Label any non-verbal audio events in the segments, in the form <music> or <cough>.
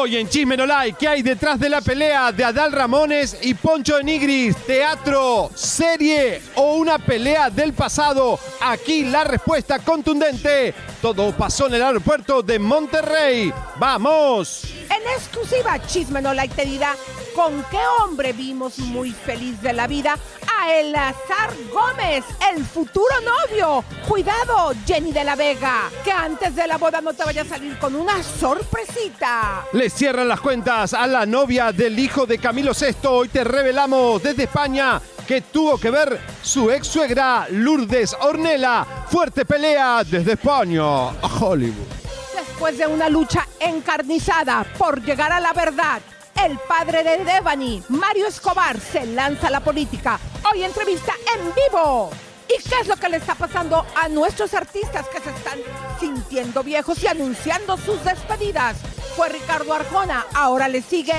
Hoy en Chisme No Like, ¿qué hay detrás de la pelea de Adal Ramones y Poncho Nigris? ¿Teatro, serie o una pelea del pasado? Aquí la respuesta contundente. Todo pasó en el aeropuerto de Monterrey. ¡Vamos! En exclusiva, Chisme No Like te dirá con qué hombre vimos muy feliz de la vida a Elazar Gómez, el futuro novio. Cuidado, Jenny de la Vega, que antes de la boda no te vaya a salir con una sorpresita. Le cierran las cuentas a la novia del hijo de Camilo VI. Hoy te revelamos desde España que tuvo que ver su ex suegra Lourdes Ornella. Fuerte pelea desde España a Hollywood. Después de una lucha encarnizada por llegar a la verdad, el padre de Devani, Mario Escobar, se lanza a la política. Hoy entrevista en vivo. ¿Y qué es lo que le está pasando a nuestros artistas que se están sintiendo viejos y anunciando sus despedidas? Fue Ricardo Arjona, ahora le sigue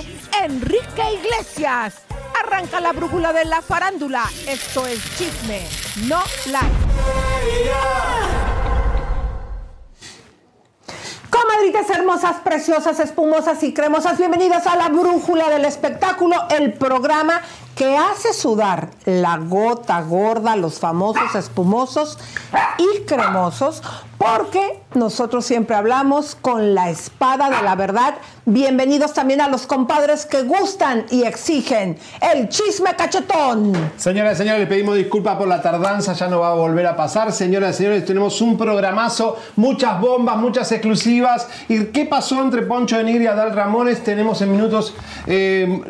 Enrique Iglesias. Arranca la brújula de la farándula. Esto es chisme, no like. Comadritas hermosas, preciosas, espumosas y cremosas, bienvenidas a la Brújula del Espectáculo, el programa que hace sudar la gota gorda, los famosos espumosos y cremosos, porque nosotros siempre hablamos con la espada de la verdad. Bienvenidos también a los compadres que gustan y exigen el chisme cachetón. Señoras y señores, le pedimos disculpas por la tardanza, ya no va a volver a pasar. Señoras y señores, tenemos un programazo, muchas bombas, muchas exclusivas. ¿Y qué pasó entre Poncho de Nigri y Adal Ramones? Tenemos en minutos eh,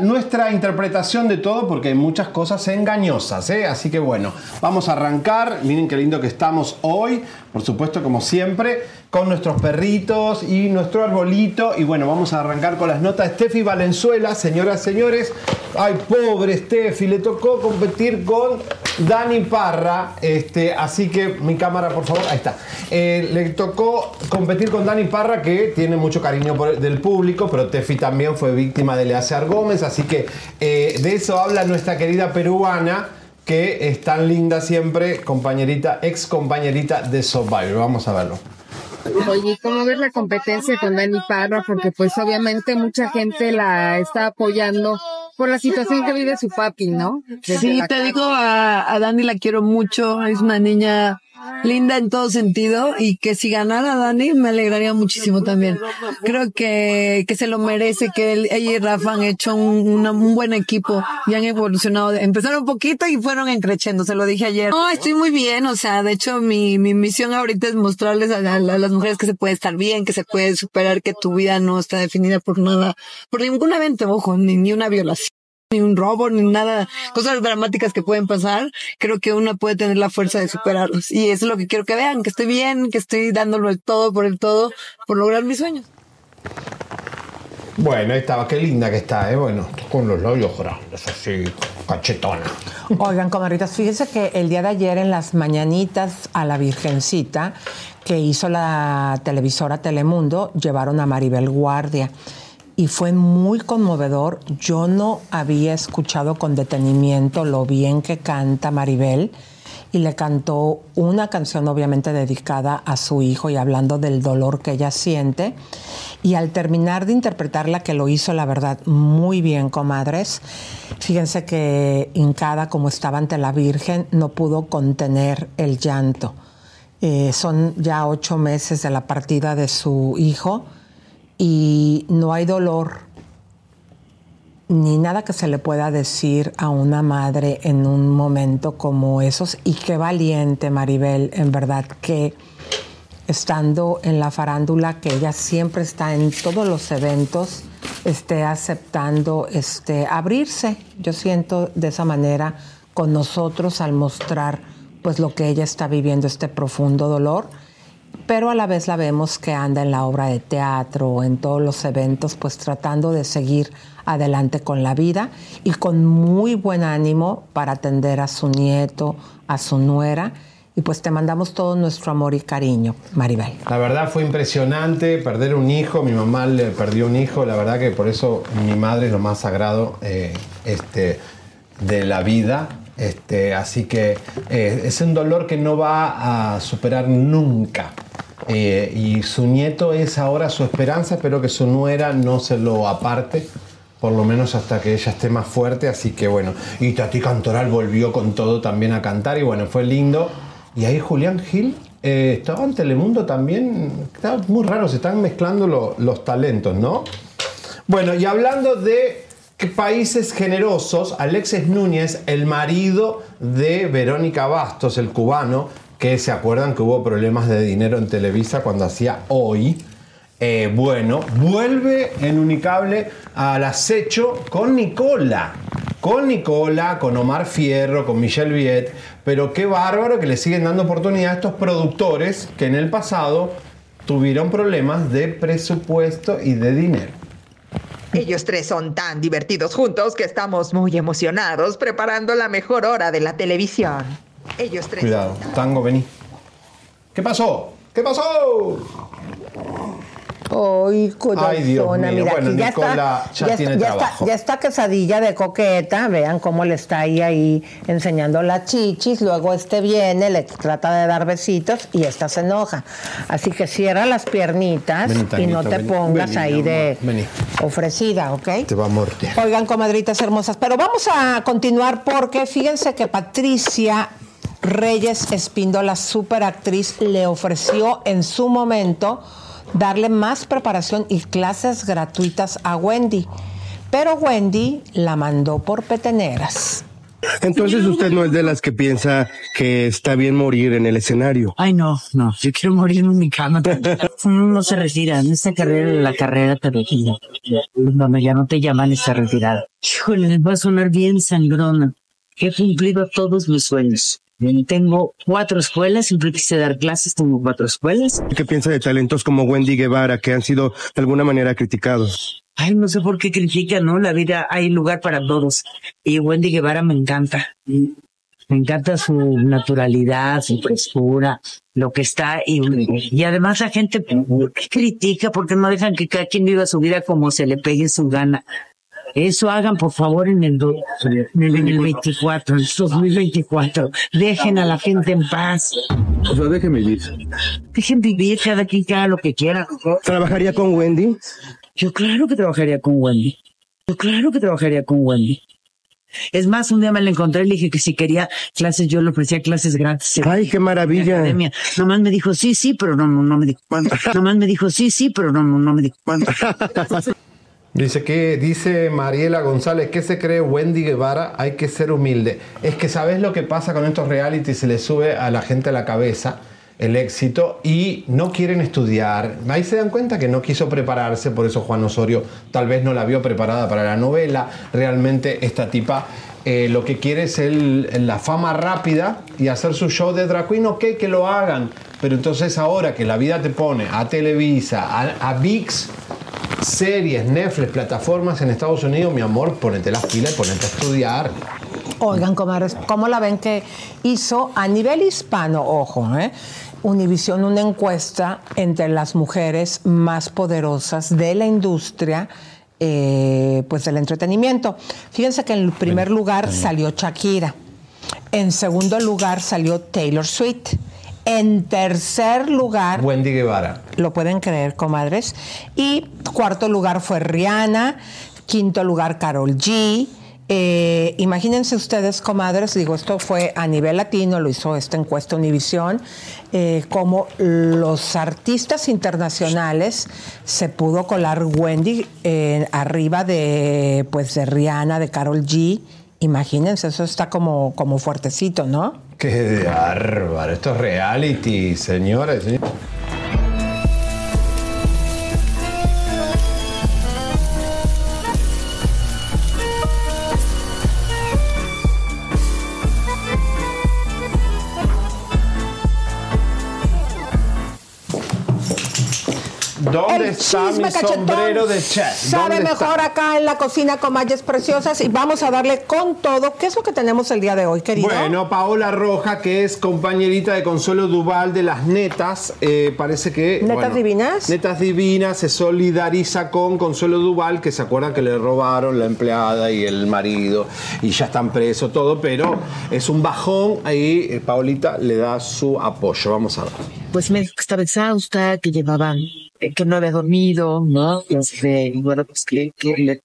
nuestra interpretación de todo, porque hay muchas cosas engañosas. ¿eh? Así que bueno, vamos a arrancar. Miren qué lindo que estamos hoy por supuesto, como siempre, con nuestros perritos y nuestro arbolito. Y bueno, vamos a arrancar con las notas. Steffi Valenzuela, señoras señores. Ay, pobre Steffi, le tocó competir con Dani Parra. Este, así que mi cámara, por favor, ahí está. Eh, le tocó competir con Dani Parra, que tiene mucho cariño del público, pero Steffi también fue víctima de Leacear Gómez. Así que eh, de eso habla nuestra querida peruana que es tan linda siempre, compañerita, ex compañerita de Survivor. Vamos a verlo. Oye, ¿cómo ves la competencia con Dani Parra? Porque pues obviamente mucha gente la está apoyando por la situación que vive su papi, ¿no? sí, te digo, a, a Dani la quiero mucho, es una niña linda en todo sentido y que si ganara Dani me alegraría muchísimo también. Creo que, que se lo merece, que ella y Rafa han hecho un, un buen equipo y han evolucionado. Empezaron un poquito y fueron encrechendo, se lo dije ayer. No, estoy muy bien, o sea, de hecho mi, mi misión ahorita es mostrarles a, a, las mujeres que se puede estar bien, que se puede superar, que tu vida no está definida por nada, por ningún evento, ojo, ni, ni una violación ni un robo, ni nada, cosas dramáticas que pueden pasar, creo que uno puede tener la fuerza de superarlos. Y eso es lo que quiero que vean, que estoy bien, que estoy dándolo el todo por el todo, por lograr mis sueños. Bueno, ahí estaba, qué linda que está, ¿eh? Bueno, con los labios grandes, así, cachetona. Oigan, comadritas, fíjense que el día de ayer en las mañanitas a la Virgencita que hizo la televisora Telemundo, llevaron a Maribel Guardia y fue muy conmovedor. Yo no había escuchado con detenimiento lo bien que canta Maribel y le cantó una canción obviamente dedicada a su hijo y hablando del dolor que ella siente. Y al terminar de interpretarla, que lo hizo la verdad muy bien, comadres, fíjense que hincada como estaba ante la Virgen, no pudo contener el llanto Eh, son ya ocho meses de la partida de su hijo y no hay dolor ni nada que se le pueda decir a una madre en un momento como esos. Y qué valiente, Maribel, en verdad, que estando en la farándula, que ella siempre está en todos los eventos, esté aceptando este, abrirse. Yo siento de esa manera con nosotros al mostrar pues lo que ella está viviendo, este profundo dolor, pero a la vez la vemos que anda en la obra de teatro, en todos los eventos, pues tratando de seguir adelante con la vida y con muy buen ánimo para atender a su nieto, a su nuera. Y pues te mandamos todo nuestro amor y cariño, Maribel. La verdad fue impresionante perder un hijo. Mi mamá le perdió un hijo. La verdad que por eso mi madre es lo más sagrado eh, este, de la vida. Este, así que eh, es un dolor que no va a superar nunca. Eh, y su nieto es ahora su esperanza. Espero que su nuera no se lo aparte por lo menos hasta que ella esté más fuerte, así que bueno, y Tati Cantoral volvió con todo también a cantar y bueno, fue lindo. Y ahí Julián Gil eh, estaba en Telemundo también, estaba muy raro, se están mezclando los talentos, ¿no? Bueno, y hablando de países generosos, Alexis Núñez, el marido de Verónica Bastos, el cubano, que se acuerdan que hubo problemas de dinero en Televisa cuando hacía hoy, eh, bueno, vuelve en Unicable al acecho con Nicola. Con Nicola, con Omar Fierro, con Michelle Viet. Pero qué bárbaro que le siguen dando oportunidad a estos productores que en el pasado tuvieron problemas de presupuesto y de dinero. Ellos tres son tan divertidos juntos que estamos muy emocionados preparando la mejor hora de la televisión. Ellos tres. Cuidado, Tango, vení. ¿Qué pasó? ¿Qué pasó? Ay, Ay, Dios mío. bueno, ya Nicola está, ya, tiene trabajo. Está, ya está quesadilla de coqueta, vean cómo le está ahí, ahí enseñando las chichis, luego este viene, le trata de dar besitos y esta se enoja. Así que cierra las piernitas y no te pongas ahí de ofrecida, ¿ok? Te va a morder. Oigan, comadritas hermosas, pero vamos a continuar porque fíjense que Patricia Reyes Espíndola, superactriz, le ofreció en su momento darle más preparación y clases gratuitas a Wendy. Pero Wendy la mandó por peteneras. Entonces usted no es de las que piensa que está bien morir en el escenario. Ay, no, no, yo quiero morir en mi cama. Uno no se retira, en esta carrera, la carrera te retira. No, ya no te llaman esta retirada. Híjole, les va a sonar bien sangrona. He cumplido todos mis sueños. Tengo cuatro escuelas, siempre quise dar clases, tengo cuatro escuelas. ¿Qué piensa de talentos como Wendy Guevara, que han sido de alguna manera criticados? Ay, no sé por qué critican, ¿no? La vida hay lugar para todos. Y Wendy Guevara me encanta. Me encanta su naturalidad, su frescura, lo que está. Y, y además la gente critica porque no dejan que cada quien viva su vida como se le pegue su gana. Eso hagan por favor en el, en el 24, en el 2024. Dejen a la gente en paz. O sea, dejen vivir. Dejen vivir, cada quien que haga lo que quiera. ¿Trabajaría con Wendy? Yo claro que trabajaría con Wendy. Yo claro que trabajaría con Wendy. Es más, un día me la encontré y le dije que si quería clases, yo le ofrecía clases gratis. Ay, qué maravilla. Academia. Nomás me dijo sí, sí, pero no, no, no me dijo cuánto. Nomás me dijo sí, sí, pero no, no, no me dijo cuánto. Dice que dice Mariela González, ¿qué se cree Wendy Guevara? Hay que ser humilde. Es que sabes lo que pasa con estos reality, se le sube a la gente a la cabeza el éxito y no quieren estudiar. Ahí se dan cuenta que no quiso prepararse, por eso Juan Osorio tal vez no la vio preparada para la novela. Realmente esta tipa eh, lo que quiere es la fama rápida y hacer su show de drag queen, ok, que lo hagan. Pero entonces ahora que la vida te pone a Televisa, a, a VIX, series, Netflix, plataformas en Estados Unidos, mi amor, ponete las pilas y ponete a estudiar. Oigan, comadres, ¿cómo la ven que hizo a nivel hispano, ojo, eh? Univision una encuesta entre las mujeres más poderosas de la industria eh, pues del entretenimiento. Fíjense que en el primer lugar salió Shakira, en segundo lugar salió Taylor Swift, en tercer lugar. Wendy Guevara. Lo pueden creer, comadres. Y cuarto lugar fue Rihanna. Quinto lugar, Carol G. Eh, imagínense ustedes, comadres, digo, esto fue a nivel latino, lo hizo esta encuesta Univisión, eh, como los artistas internacionales se pudo colar Wendy eh, arriba de, pues, de Rihanna, de Carol G. Imagínense, eso está como, como fuertecito, ¿no? Qué bárbaro, esto es reality, señores. ¿Dónde El está mi chisme cachetón sombrero de chef? Sabe mejor acá en la cocina con mallas preciosas y vamos a darle con todo. ¿Qué es lo que tenemos el día de hoy, querido? Bueno, Paola Roja, que es compañerita de Consuelo Duval de las Netas, eh, parece que... ¿Netas bueno, Divinas? Netas Divinas se solidariza con Consuelo Duval, que se acuerdan que le robaron la empleada y el marido y ya están presos, todo, pero es un bajón, ahí eh, Paolita le da su apoyo. Vamos a ver. pues me dijo que estaba exhausta, que llevaban, que no había dormido, ¿no? Este, bueno, pues que, que, le-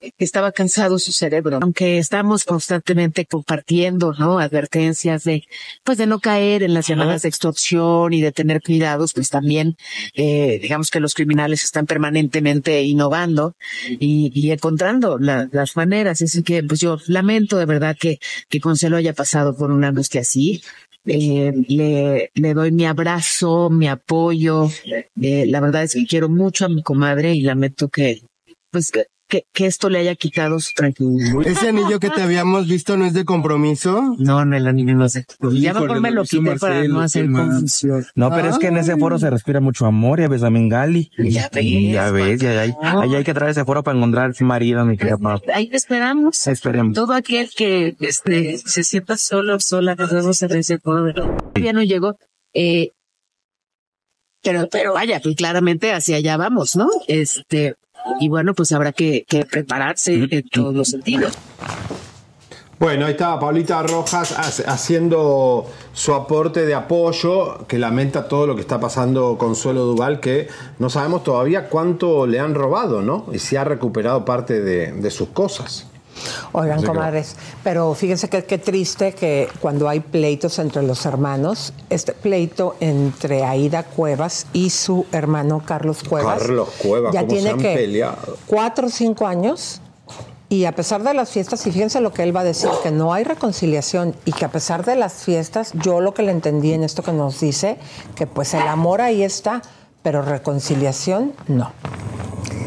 que estaba cansado su cerebro. Aunque estamos constantemente compartiendo, ¿no? Advertencias de, pues de no caer en las llamadas de extorsión y de tener cuidados, pues también, eh, digamos que los criminales están permanentemente innovando y, y encontrando la- las maneras. Así que, pues yo lamento de verdad que, que Consuelo haya pasado por una angustia así. Eh, le, le doy mi abrazo, mi apoyo. Eh, la verdad es que quiero mucho a mi comadre y lamento que, pues, que, que, que esto le haya quitado su tranquilidad. ¿Ese anillo que te habíamos visto no es de compromiso? No, no, el anillo no es de Ya mejor me lo quité para no hacer confusión. No, pero es que en ese foro se respira mucho amor, ya ves a Mengali. Ya ves, Ya ves, ya hay, ahí hay que traer ese foro para encontrar su marido, mi querida Pau. Ahí te esperamos. Esperemos. Todo aquel que este, se sienta solo, sola, que luego se rece por Ya no llegó. Eh, pero, pero vaya, pues claramente hacia allá vamos, ¿no? Este, y bueno, pues habrá que, que prepararse en todos los sentidos. Bueno, ahí estaba Paulita Rojas haciendo su aporte de apoyo, que lamenta todo lo que está pasando con Suelo Duval, que no sabemos todavía cuánto le han robado, ¿no? Y si ha recuperado parte de, de sus cosas. Oigan, Así que- comadres, pero fíjense que qué triste que cuando hay pleitos entre los hermanos, este pleito entre Aida Cuevas y su hermano Carlos Cuevas. Carlos Cuevas, ya cómo se tiene han que peleado. cuatro o cinco años. Y a pesar de las fiestas, y fíjense lo que él va a decir, que no hay reconciliación y que a pesar de las fiestas, yo lo que le entendí en esto que nos dice, que pues el amor ahí está, pero reconciliación no.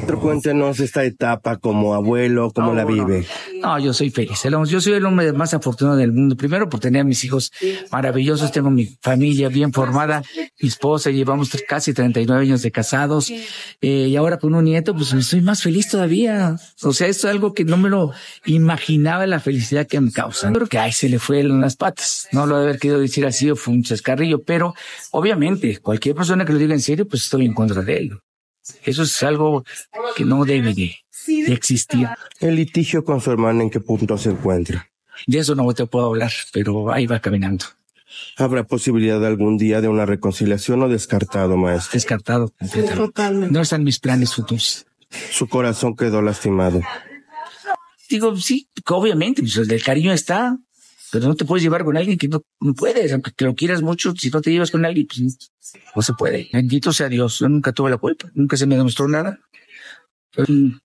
Pero cuéntenos esta etapa como abuelo, cómo la vive. No, yo soy feliz. El- Yo soy el hombre más afortunado del mundo. Primero por tener a mis hijos maravillosos. Tengo mi familia bien formada, mi esposa, llevamos casi 39 años de casados. Eh, y ahora con un nieto, pues soy más feliz todavía. O sea, esto es algo que no me lo imaginaba la felicidad que me causa. Creo que ay, se le fue en las patas. No lo de haber querido decir así o fue un chascarrillo, pero obviamente cualquier persona que lo diga en serio, pues estoy en contra de él. Eso es algo que no debe de, de existir. El litigio con su hermana, ¿en qué punto se encuentra? De eso no te puedo hablar, pero ahí va caminando. ¿Habrá posibilidad de algún día de una reconciliación o descartado, maestro? Descartado. No están mis planes futuros. Su corazón quedó lastimado. Digo, sí, que obviamente, pues, el cariño está, pero no te puedes llevar con alguien que no, puedes, aunque lo quieras mucho, si no te llevas con alguien, pues no se puede. Bendito sea Dios, yo nunca tuve la culpa, nunca se me demostró nada. Fueron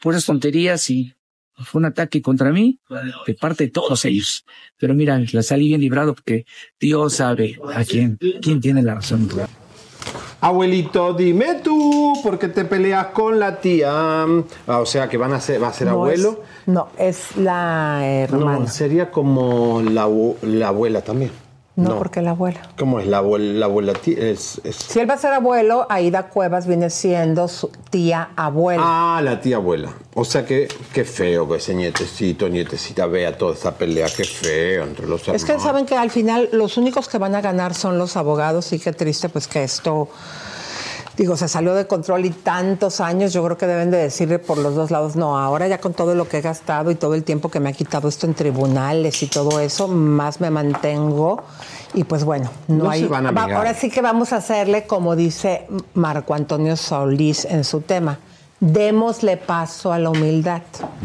puras tonterías y fue un ataque contra mí de parte de todos ellos. Pero mira, la salí bien librado porque Dios sabe a quién, quién tiene la razón. Abuelito, dime tú, ¿por qué te peleas con la tía? Ah, o sea, que van a ser, va a ser No abuelo. es- no, es la hermana. No, sería como la, la abuela también. No, porque la abuela. ¿Cómo es la abuela? La abuela tía? Es, es- Si él va a ser abuelo, Aida Cuevas viene siendo su tía abuela. Ah, la tía abuela. O sea que qué feo que ese nietecito, nietecita vea toda esta pelea. Qué feo entre los hermanos. Es que saben que al final los únicos que van a ganar son los abogados y qué triste pues que esto, digo, se salió de control y tantos años, yo creo que deben de decirle por los dos lados, no, ahora ya con todo lo que he gastado y todo el tiempo que me ha quitado esto en tribunales y todo eso, más me mantengo y pues bueno, no, No hay... van a va- ahora sí que vamos a hacerle como dice Marco Antonio Solís en su tema. Démosle paso a la humildad.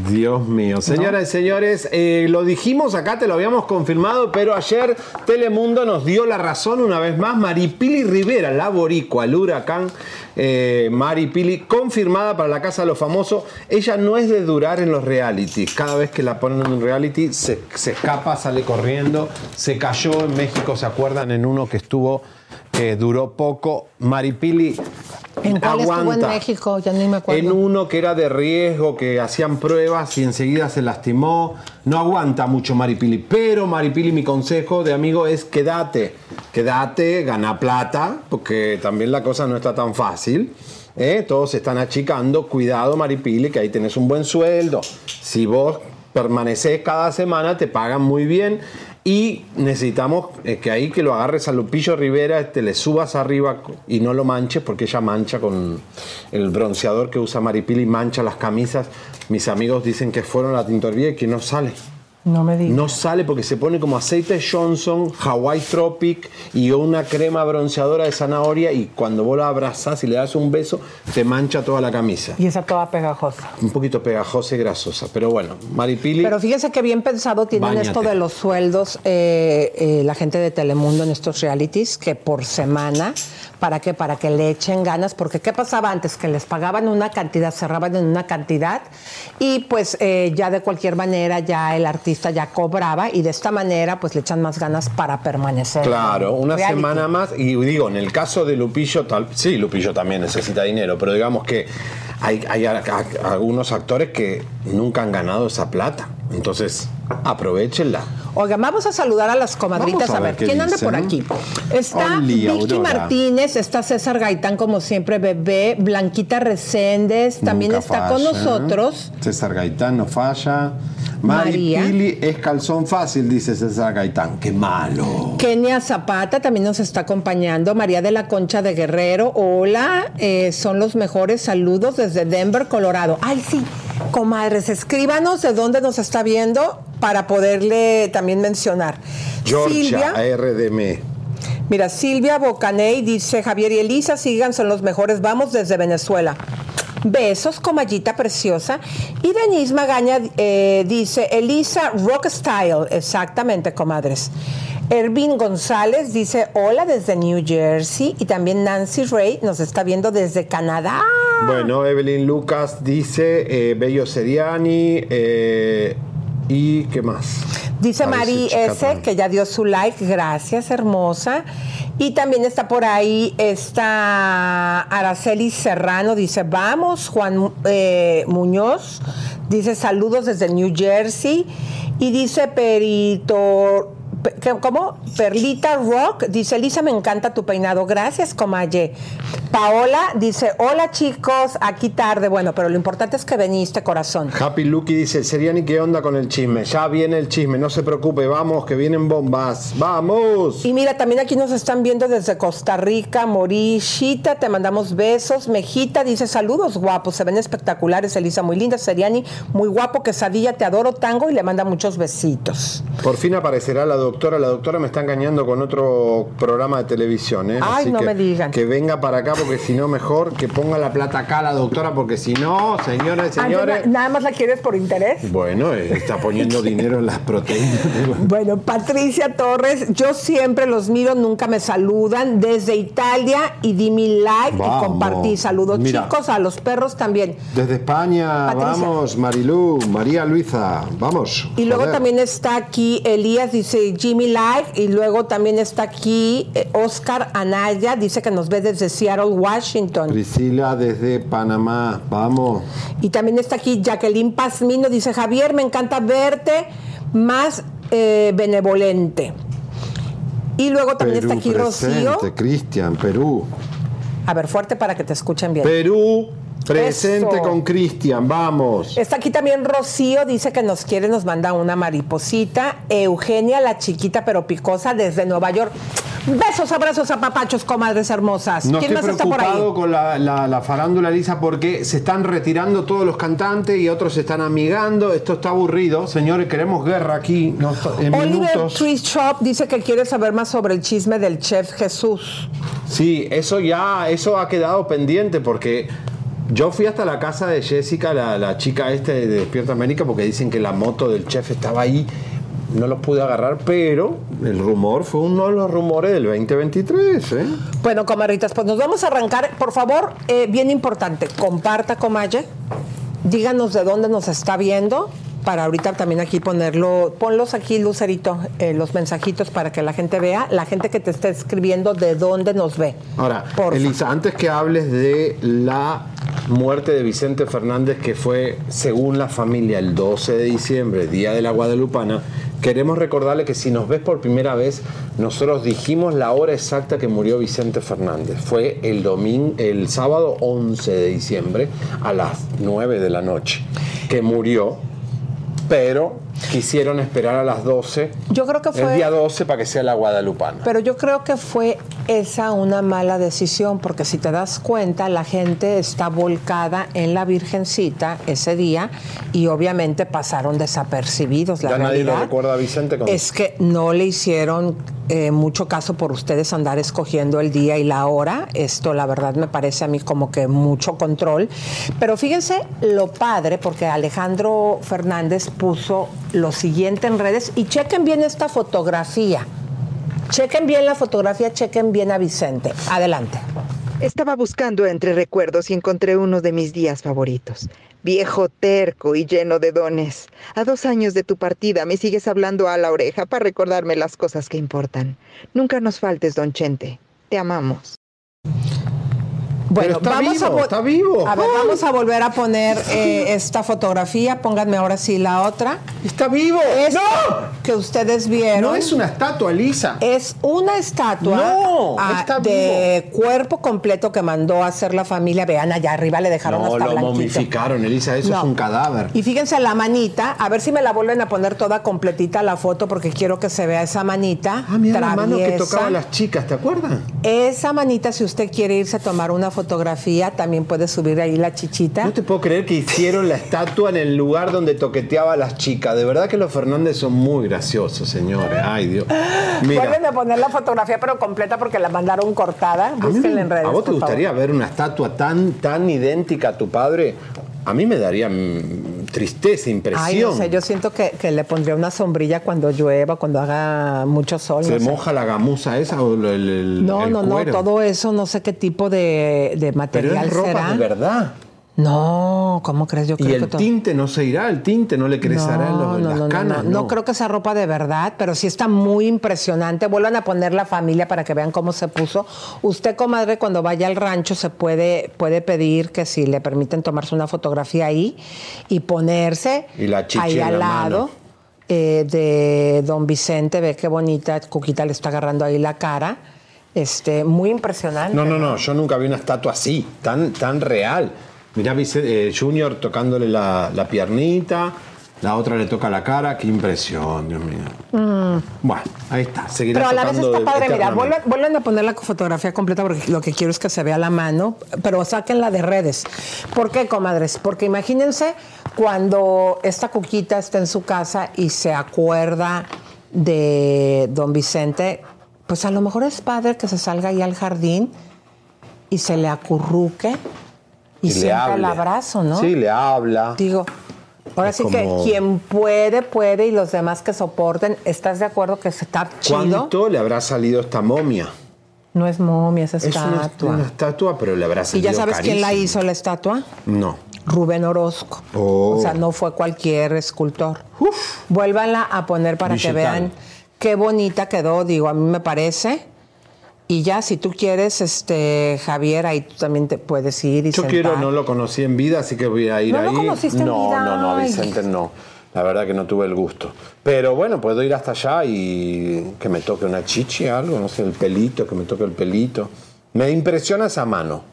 Dios mío. Señoras y señores, eh, lo dijimos acá, te lo habíamos confirmado, pero ayer Telemundo nos dio la razón una vez más. Maripili Rivera, la boricua, el huracán eh, Maripili, confirmada para la Casa de los Famosos. Ella no es de durar en los realities. Cada vez que la ponen en un reality, se, se escapa, sale corriendo. Se cayó en México, ¿se acuerdan? En uno que estuvo, que duró poco. Maripili ¿En cuál estuvo en aguanta. México? Ya ni me acuerdo. En uno que era de riesgo, que hacían pruebas y enseguida se lastimó. No aguanta mucho Maripili. Pero Maripili, mi consejo de amigo es quédate. Quédate, gana plata, porque también la cosa no está tan fácil. ¿eh? Todos se están achicando. Cuidado, Maripili, que ahí tenés un buen sueldo. Si vos permaneces cada semana, te pagan muy bien. Y necesitamos eh, que ahí que lo agarres a Lupillo Rivera, te le subas arriba y no lo manches, porque ella mancha con el bronceador que usa Maripili, mancha las camisas. Mis amigos dicen que fueron a la tintorería y que no sale. No me digas. No sale porque se pone como aceite Johnson, Hawaii Tropic y una crema bronceadora de zanahoria y cuando vos la abrazás y le das un beso, te mancha toda la camisa. Y esa toda pegajosa. Un poquito pegajosa y grasosa. Pero bueno, Maripili... Pero fíjense que bien pensado tienen Báñate. esto de los sueldos eh, eh, la gente de Telemundo en estos realities, que por semana, ¿para qué? Para que le echen ganas, porque ¿qué pasaba antes? Que les pagaban una cantidad, cerraban en una cantidad y pues eh, ya de cualquier manera ya el artista ya cobraba y de esta manera pues le echan más ganas para permanecer. Claro, una reality. semana más. Y digo, en el caso de Lupillo, tal, sí, Lupillo también necesita dinero, pero digamos que hay, hay a- a- algunos actores que nunca han ganado esa plata. Entonces, aprovechenla. Oigan, vamos a saludar a las comadritas. A A ver ¿quién anda por aquí? Está Vicky Aurora. Martínez, está César Gaitán, como siempre, bebé, Blanquita Reséndez, también Nunca está con nosotros. César Gaitán no falla. María. Maripili es calzón fácil, dice César Gaitán. Qué malo. Kenia Zapata también nos está acompañando. María de la Concha de Guerrero. Hola, eh, son los mejores saludos desde Denver, Colorado. Ay, sí, comadres, escríbanos de dónde nos está viendo para poderle también mencionar. Georgia, Silvia, RDM. mira, Silvia Bocaney dice, Javier y Elisa, sigan, son los mejores. Vamos desde Venezuela. Besos, comallita preciosa. Y Denise Magaña eh, dice, Elisa Rock Style. Exactamente, comadres. Ervin González dice, hola desde New Jersey. Y también Nancy Ray nos está viendo desde Canadá. Bueno, Evelyn Lucas dice eh, Bello Seriani. eh, ¿Y qué más? Dice Mari S, que ya dio su like. Gracias, hermosa. Y también está por ahí está Araceli Serrano. Dice, vamos, Juan eh, Muñoz. Dice, saludos desde New Jersey. Y dice Perito... pe- ¿qué- ¿Cómo? Perlita Rock. Dice, Lisa, me encanta tu peinado. Gracias, Comaye. Paola dice, hola chicos, aquí tarde. Bueno, pero lo importante es que veniste, corazón. Happy Lucky dice, Seriani, ¿qué onda con el chisme? Ya viene el chisme, no se preocupe, vamos, que vienen bombas. ¡Vamos! Y mira, también aquí nos están viendo desde Costa Rica, Morishita, te mandamos besos. Mejita dice saludos guapos, se ven espectaculares, Elisa, muy linda, Seriani, muy guapo, quesadilla, te adoro tango y le manda muchos besitos. Por fin aparecerá la doctora. La doctora me está engañando con otro programa de televisión. ¿eh? Ay, no que, me digan. Que venga para acá, porque si no, mejor que ponga la plata acá la doctora, porque si no, señoras y señores. ¿Nada más la quieres por interés? Bueno, eh, está poniendo dinero en las proteínas. <laughs> Bueno, Patricia Torres, yo siempre los miro, nunca me saludan. Desde Italia y di mi like Vamos. y compartí. Saludos Mira. chicos, a los perros también. Desde España, Patricia. vamos, Marilú, María Luisa, vamos. Y luego también está aquí Elías, dice Jimmy Live. Y luego también está aquí eh, Oscar Anaya, dice que nos ve desde Seattle, Washington. Priscila desde Panamá, vamos. Y también está aquí Jacqueline Pazmino, dice Javier, me encanta verte más eh, benevolente. Y luego también Perú está aquí Rocío. presente, Cristian, Perú. A ver, fuerte para que te escuchen bien. Perú presente Eso. con Cristian, vamos. Está aquí también Rocío, dice que nos quiere, nos manda una mariposita. Eugenia, la chiquita pero picosa, desde Nueva York. Besos, abrazos, apapachos, comadres hermosas. No ¿Quién estoy más está por preocupado ahí? con la, la- la farándula, Lisa, porque se están retirando todos los cantantes y otros se están amigando. Esto está aburrido. Señores, queremos guerra aquí no, en Oliver minutos. Tree Shop dice que quiere saber más sobre el chisme del chef Jesús. Sí, eso ya, eso ha quedado pendiente porque Yo fui hasta la casa de Jessica, la, la chica esta de Despierta América, porque dicen que la moto del chef estaba ahí. No los pude agarrar, pero el rumor fue uno de los rumores del 2023. ¿eh? Bueno, comadritas, pues nos vamos a arrancar. Por favor, eh, bien importante, comparta, comalle. Díganos de dónde nos está viendo para ahorita también aquí ponerlo, ponlos aquí, Lucerito, eh, los mensajitos para que la gente vea, la gente que te esté escribiendo de dónde nos ve. Ahora, Elisa, antes que hables de la muerte de Vicente Fernández, que fue, según la familia, el 12 de diciembre, Día de la Guadalupana, queremos recordarle que si nos ves por primera vez, nosotros dijimos la hora exacta que murió Vicente Fernández. Fue el, domingo, el sábado 11 de diciembre a las 9 de la noche, que murió pero quisieron esperar a las 12. Yo creo que fue. El día 12 para que sea la guadalupana. Pero yo creo que fue esa una mala decisión, porque si te das cuenta, la gente está volcada en la Virgencita ese día y obviamente pasaron desapercibidos. La ya nadie lo recuerda a Vicente como. Es que no le hicieron eh, mucho caso por ustedes andar escogiendo el día y la hora. Esto, la verdad, me parece a mí como que mucho control. Pero fíjense lo padre, porque Alejandro Fernández puso lo siguiente en redes y chequen bien esta fotografía. Chequen bien la fotografía, chequen bien a Vicente. Adelante. Estaba buscando entre recuerdos y encontré uno de mis días favoritos. Viejo terco y lleno de dones. A dos años de tu partida me sigues hablando a la oreja para recordarme las cosas que importan. Nunca nos faltes, don Chente. Te amamos. Bueno, está vamos vivo, a vo- está vivo. A ver, vamos a volver a poner <laughs> eh, esta fotografía. Pónganme ahora sí la otra. ¡Está vivo! Esta que ustedes vieron. No es una estatua, Lisa. Es una estatua No, ah, está de cuerpo completo que mandó a hacer la familia. Vean, allá arriba le dejaron No, hasta lo blanquito. momificaron, Elisa. Eso No. es un cadáver. Y fíjense la manita, a ver si me la vuelven a poner toda completita la foto porque quiero que se vea esa manita. Ah, mira la mano que tocaba a las chicas, ¿te acuerdas? Esa manita, si usted quiere irse a tomar una fotografía, también puede subir ahí la chichita. No te puedo creer que hicieron la estatua en el lugar donde toqueteaba a las chicas. De verdad que los Fernández son muy graciosos, señores. Ay, Dios. Mira, Vuelven a poner la fotografía, pero completa porque la mandaron cortada. Búsquenla en redes. ¿a vos te favor. gustaría ver una estatua tan, tan idéntica a tu padre? A mí me daría tristeza, impresión. Ay, no sé, yo siento que, que le pondría una sombrilla cuando llueva, cuando haga mucho sol. ¿Se no sé. moja la gamuza esa o el, el- No, el no, no, todo eso, no sé qué tipo de, de Pero material es ropa será. de verdad. No, ¿cómo crees? Yo Y creo el que todo- tinte no se irá, el tinte no le crecerá en los- no, las no, no, canas. no, no creo que sea ropa de verdad, pero sí está muy impresionante. Vuelvan a poner la familia para que vean cómo se puso. Usted, comadre, cuando vaya al rancho se puede, puede pedir que si le permiten tomarse una fotografía ahí y ponerse Y la ahí al la lado. mano. eh, de don Vicente, ve qué bonita, Cuquita le está agarrando ahí la cara. Este, muy impresionante. No, no, no, yo nunca vi una estatua así, tan, tan real. Mirá Vicente, eh, Junior tocándole la, la piernita, la otra le toca la cara, qué impresión, Dios mío. Mm. Bueno, ahí está, seguirá Pero a la vez está padre, mira, vuelven a poner la fotografía completa porque lo que quiero es que se vea la mano, pero sáquenla de redes. ¿Por qué, comadres? Porque imagínense cuando esta cuquita está en su casa y se acuerda de don Vicente, pues a lo mejor es padre que se salga ahí al jardín y se le acurruque y, Y le sienta el abrazo, ¿no? Sí, le habla. Digo, ahora Es sí como- que quien puede, puede y los demás que soporten, ¿estás de acuerdo que está chido? ¿Cuánto le habrá salido esta momia? No es momia, es Es estatua. una, una estatua, pero le habrá ¿Y salido ya sabes quién la hizo la estatua? No. Rubén Orozco. Oh. O sea, no fue cualquier escultor. Vuélvanla a poner para que vean qué bonita quedó, digo, a mí me parece. Y ya, si tú quieres, este Javier, ahí tú también te puedes ir y Yo sentar. quiero, no lo conocí en vida, así que voy a ir ¿No ahí. lo conociste en no, vida? no, no. Vicente no. La verdad que no tuve el gusto. Pero bueno, puedo ir hasta allá y que me toque una chichi, algo, no sé, el pelito, que me toque el pelito. Me impresiona esa mano,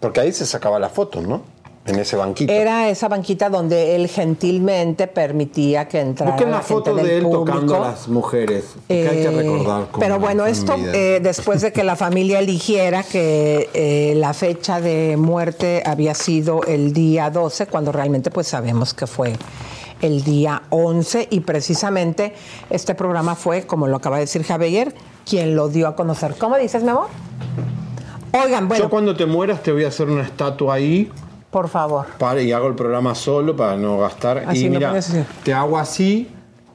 porque ahí se sacaba la foto, ¿no? En ese banquito. Era esa banquita donde él gentilmente permitía que entrara Busquen la la foto gente del de él público. tocando a las mujeres. porque hay que Eh, recordar cómo Pero bueno, esto eh, después de que la familia eligiera que eh, la fecha de muerte había sido el día 12, cuando realmente pues sabemos que fue el día 11 y precisamente este programa fue, como lo acaba de decir Javier, quien lo dio a conocer. ¿Cómo dices, mi amor? Oigan, bueno. Yo cuando te mueras te voy a hacer una estatua ahí Por favor. Para, y hago el programa solo para no gastar. Así y me mira, te hago así,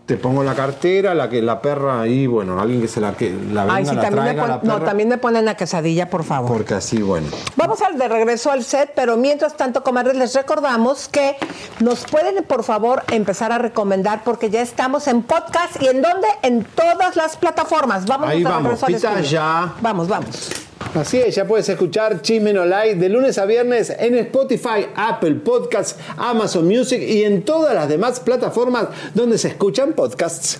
te pongo la cartera, la que la perra ahí, bueno, alguien que se la que la venga, Ay, sí, la también me, traiga pon- la perra. no, también me ponen la quesadilla, por favor. Porque así, bueno. Vamos al de regreso al set, pero mientras tanto, comadres, les recordamos que nos pueden, por favor, empezar a recomendar porque ya estamos en podcast y en dónde? En todas las plataformas. Vamos Ahí a vamos, pita ya. Vamos, vamos. Así es, ya puedes escuchar Chisme No de lunes a viernes en Spotify, Apple Podcasts, Amazon Music y en todas las demás plataformas donde se escuchan podcasts.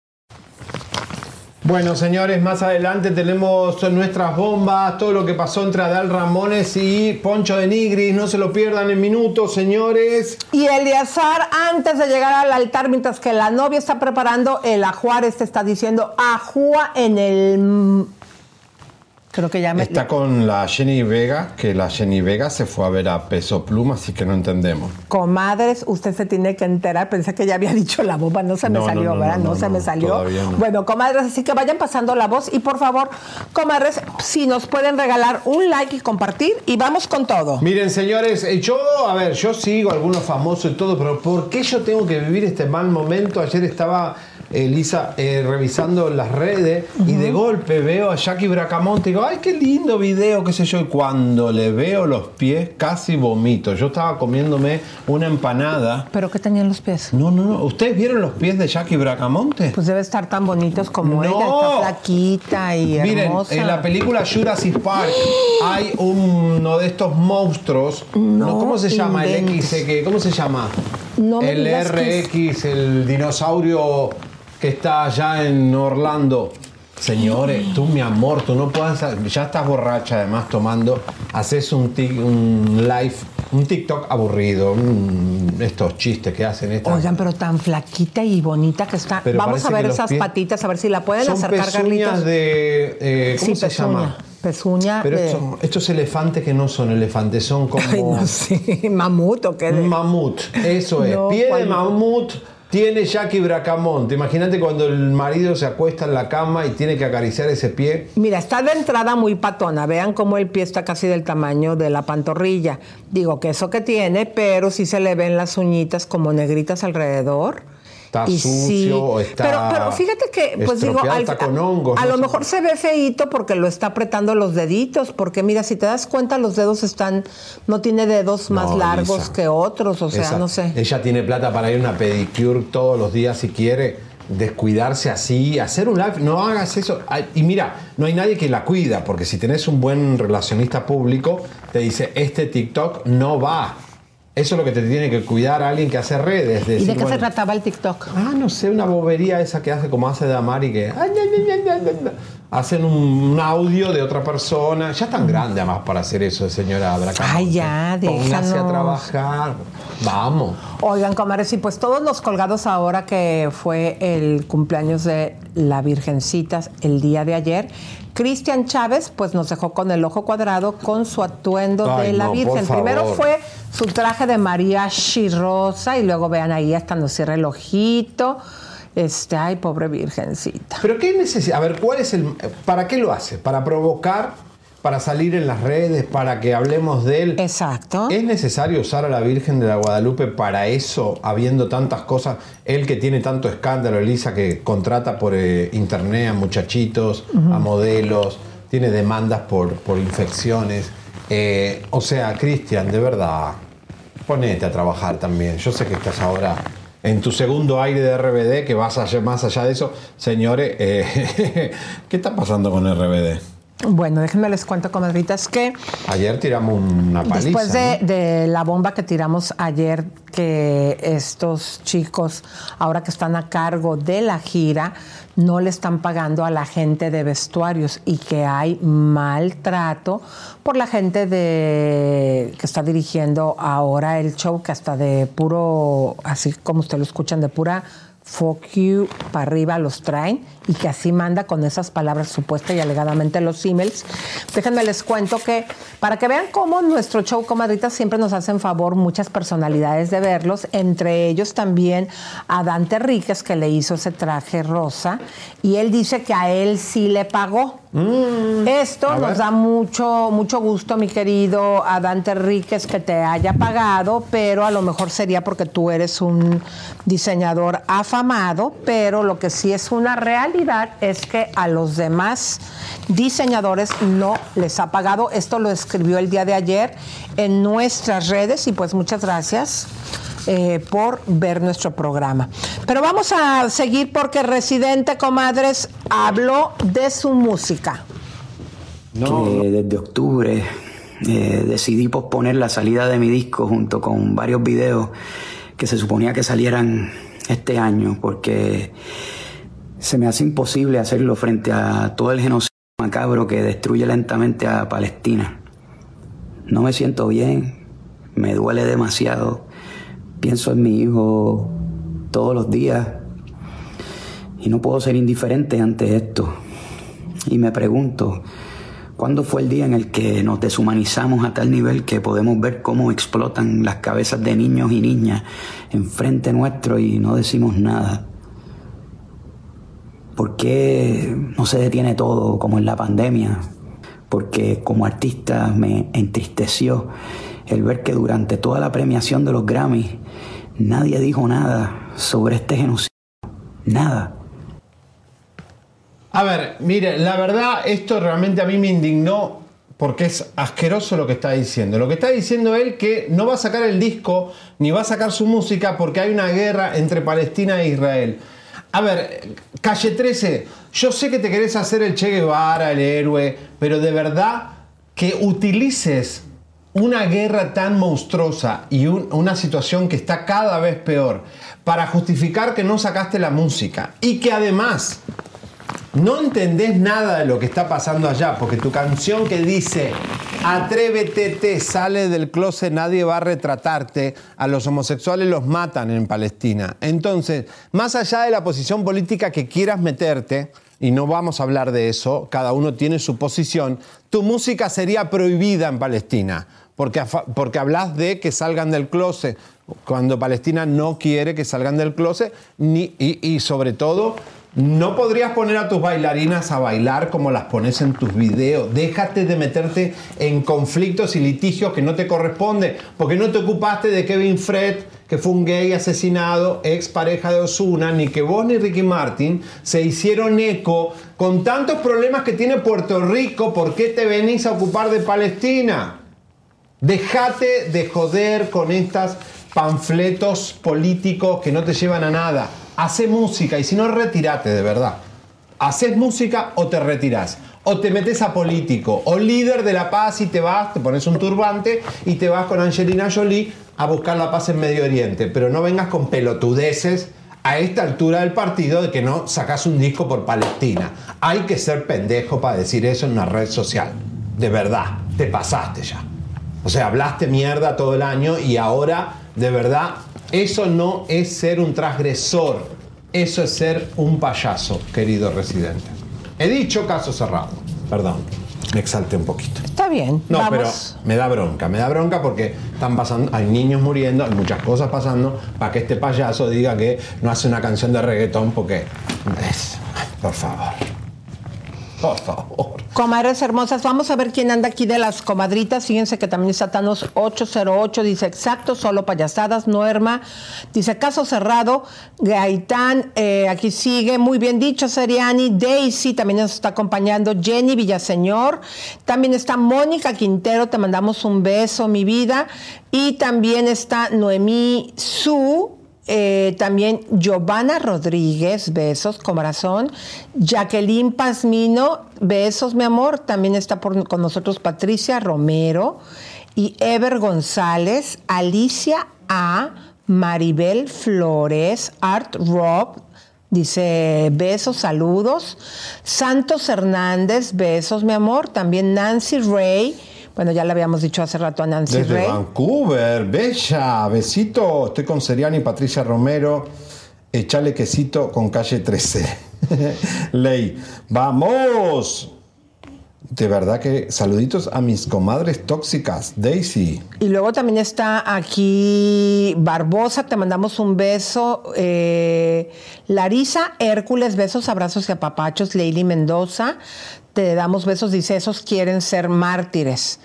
Bueno, señores, más adelante tenemos nuestras bombas, todo lo que pasó entre Adal Ramones y Poncho de Nigris. No se lo pierdan en minutos, señores. Y Eliazar, antes de llegar al altar, mientras que la novia está preparando el ajuar, te está diciendo ajúa en el... Creo que ya me... Está con la Jenny Vega, que la Jenny Vega se fue a ver a Peso Pluma, así que no entendemos. Comadres, usted se tiene que enterar. Pensé que ya había <laughs> dicho la bomba, no se me No, salió, no, ¿verdad? no, se me salió. Bueno, comadres, así que vayan pasando la voz y por favor, comadres, si nos pueden regalar un like y compartir y vamos con todo. Miren, señores, eh, yo, a ver, yo sigo algunos famosos y todo, pero ¿por qué yo tengo que vivir este mal momento? Ayer estaba Elisa eh, revisando las redes y de golpe veo a Jackie Bracamonte y digo, ay, qué lindo video, qué sé yo. Y cuando le veo los pies, casi vomito. Yo estaba comiéndome una empanada. ¿Pero qué tenían los pies? No, no, no. ¿Ustedes vieron los pies de Jackie Bracamonte? Pues debe estar tan bonitos como No. ella, está flaquita y Miren, en la película Jurassic Park hay uno de estos monstruos. No, ¿Cómo se llama el. X? que- ¿Cómo se llama? No el que RX, el dinosaurio que está allá en Orlando. Señores, tú mi amor, tú no puedes, ya estás borracha además tomando, haces un, tic- un live, un TikTok aburrido, un- estos chistes que hacen estas. Oigan, pero tan flaquita y bonita que está. Pero Vamos a ver esas patitas, a ver si la pueden Son acercar, pezuñas Carlitos. de, eh, ¿cómo sí, se pezuña. llama? Pezuña Pero de... estos, estos elefantes que no son elefantes, son como <laughs> Ay, no mamut o qué. de- mamut. Eso es. No, Pie de mamut tiene Jackie Bracamonte. Imagínate cuando el marido se acuesta en la cama y tiene que acariciar ese pie. Mira, está de entrada muy patona. Vean cómo el pie está casi del tamaño de la pantorrilla. Digo que eso que tiene, pero sí se le ven las uñitas como negritas alrededor. Está Y sucio, está Pero, pero fíjate que, pues digo, al- está con hongos, a no lo sé. mejor se ve feíto porque lo está apretando los deditos. Porque mira, si te das cuenta, los dedos están, no tiene dedos más largos Lisa. que otros. O sea, Esa- no sé. Ella tiene plata para ir a una pedicure todos los días si quiere. Descuidarse así, hacer un live, no hagas eso. Y mira, no hay nadie que la cuida, porque si tenés un buen relacionista público, te dice, este TikTok no va. Eso es lo que te tiene que cuidar alguien que hace redes. ¿Y de qué se trataba el TikTok? Ah, no sé, una bobería esa que hace como hace Damari que. Hacen un, un audio de otra persona. Ya es tan grande además para hacer eso, señora Bracamonte. Ay, ya, Póngase a déjanos. trabajar. Vamos. Oigan, comadres, y pues todos los colgados ahora que fue el cumpleaños de la Virgencita el día de ayer, Cristian Chávez pues nos dejó con el ojo cuadrado con su atuendo Ay, de la no, Virgen. Primero fue su traje de mariachi rosa y luego vean ahí hasta nos cierra el ojito. Este, ay, pobre Virgencita. Pero qué necesidad. A ver, ¿cuál es el. ¿Para qué lo hace? ¿Para provocar? ¿Para salir en las redes? ¿Para que hablemos de él? Exacto. ¿Es necesario usar a la Virgen de la Guadalupe para eso, habiendo tantas cosas? Él que tiene tanto escándalo, Elisa, que contrata por eh, internet a muchachitos, a modelos, tiene demandas por, por infecciones. Eh, o sea, Cristian, de verdad, ponete a trabajar también. Yo sé que estás ahora en tu segundo aire de RBD, que vas allá, más allá de eso. Señores, eh, <laughs> ¿qué está pasando con RBD? Bueno, déjenme les cuento, comadritas, que Ayer tiramos una paliza. Después de, ¿no? de la bomba que tiramos ayer, que estos chicos, ahora que están a cargo de la gira, no le están pagando a la gente de vestuarios y que hay maltrato por la gente de que está dirigiendo ahora el show, que hasta de puro, así como ustedes lo escuchan, de pura fuck you para arriba los traen y que así manda con esas palabras supuesta y alegadamente los emails. Déjenme les cuento que para que vean cómo nuestro show comadritas siempre nos hacen favor muchas personalidades de verlos, entre ellos también a Dante Ríquez que le hizo ese traje rosa y él dice que a él sí le pagó. Esto nos da mucho, mucho gusto, mi querido Adante Ríquez, que te haya pagado, pero a lo mejor sería porque tú eres un diseñador afamado, pero lo que sí es una realidad es que a los demás diseñadores no les ha pagado. Esto lo escribió el día de ayer en nuestras redes y pues muchas gracias. Eh, por ver nuestro programa. Pero vamos a seguir porque Residente Comadres habló de su música. que desde octubre eh, decidí posponer la salida de mi disco junto con varios videos que se suponía que salieran este año porque se me hace imposible hacerlo frente a todo el genocidio macabro que destruye lentamente a Palestina. No me siento bien, me duele demasiado, pienso en mi hijo todos los días y no puedo ser indiferente ante esto. Y me pregunto, ¿cuándo fue el día en el que nos deshumanizamos a tal nivel que podemos ver cómo explotan las cabezas de niños y niñas enfrente nuestro y no decimos nada? ¿Por qué no se detiene todo como en la pandemia? Porque como artista me entristeció el ver que durante toda la premiación de los Grammys nadie dijo nada sobre este genocidio. Nada. A ver, mire, la verdad, esto realmente a mí me indignó porque es asqueroso lo que está diciendo. Lo que está diciendo él que no va a sacar el disco ni va a sacar su música porque hay una guerra entre Palestina e Israel. A ver, Calle 13, yo sé que te querés hacer el Che Guevara, el héroe, pero de verdad que utilices una guerra tan monstruosa y un- una situación que está cada vez peor para justificar que no sacaste la música y que además no entendés nada de lo que está pasando allá, porque tu canción que dice Atrévete, te sale del closet, nadie va a retratarte, a los homosexuales los matan en Palestina. Entonces, más allá de la posición política que quieras meterte, y no vamos a hablar de eso, cada uno tiene su posición, tu música sería prohibida en Palestina, porque, porque hablas de que salgan del closet, cuando Palestina no quiere que salgan del closet, ni, y, sobre todo no podrías poner a tus bailarinas a bailar como las pones en tus videos. Déjate de meterte en conflictos y litigios que no te corresponde, porque no te ocupaste de Kevin Fred, que fue un gay asesinado, ex pareja de Osuna, ni que vos ni Ricky Martin se hicieron eco con tantos problemas que tiene Puerto Rico. ¿Por qué te venís a ocupar de Palestina? Dejate de joder con estos panfletos políticos que no te llevan a nada. Hace música y si no, retirate de verdad. Haces música o te retirás. O te metes a político o líder de la paz y te vas, te pones un turbante y te vas con Angelina Jolie a buscar la paz en Medio Oriente. Pero no vengas con pelotudeces a esta altura del partido de que no sacas un disco por Palestina. Hay que ser pendejo para decir eso en una red social. De verdad, te pasaste ya. O sea, hablaste mierda todo el año y ahora, de verdad, eso no es ser un transgresor. Eso es ser un payaso, querido residente. He dicho caso cerrado. Perdón, me exalté un poquito. Está bien. No, vamos. pero me da bronca, me da bronca porque están pasando, hay niños muriendo, hay muchas cosas pasando para que este payaso diga que no hace una canción de reggaetón porque es, por favor, por favor. Comadres hermosas, vamos a ver quién anda aquí de las comadritas. Fíjense que también está Thanos 808, dice exacto, solo payasadas, Noerma, dice caso cerrado, Gaitán, eh, aquí sigue, muy bien dicho, Seriani, Daisy también nos está acompañando, Jenny Villaseñor, también está Mónica Quintero, te mandamos un beso, mi vida, y también está Noemí Su, eh, también Giovanna Rodríguez, besos, corazón. Jacqueline Pazmino, besos, mi amor. También está con nosotros Patricia Romero y Ever González, Alicia A, Maribel Flores, Art Rob, Dice, besos, saludos. Santos Hernández, besos, mi amor. También Nancy Ray. Bueno, ya le habíamos dicho hace rato a Nancy Desde. Vancouver, bella, besito. Estoy con Seriani y Patricia Romero. echale quesito con calle 13. <laughs> Ley, vamos. De verdad que saluditos a mis comadres tóxicas, Daisy. Y luego también está aquí Barbosa, te mandamos un beso. Eh, Larisa Hércules, besos, abrazos y apapachos. Leili Mendoza, te damos besos, dice, esos quieren ser mártires.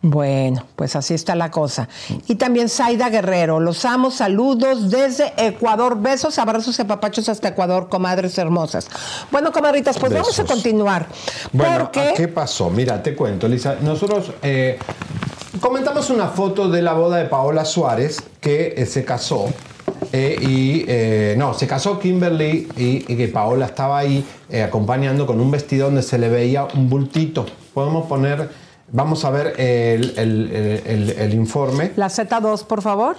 Bueno, pues así está la cosa. Y también Zaida Guerrero, los amo, saludos desde Ecuador, besos, abrazos y apapachos hasta Ecuador, comadres hermosas. Bueno, comadritas, pues vamos a continuar. Bueno, porque ¿qué pasó? Mira, te cuento, Lisa. Nosotros eh, comentamos una foto de la boda de Paola Suárez que eh, se casó. Eh, y eh, no, se casó Kimberly y, y que Paola estaba ahí eh, acompañando con un vestido donde se le veía un bultito. Podemos poner, vamos a ver el, el- el- el- el informe la Z2, por favor.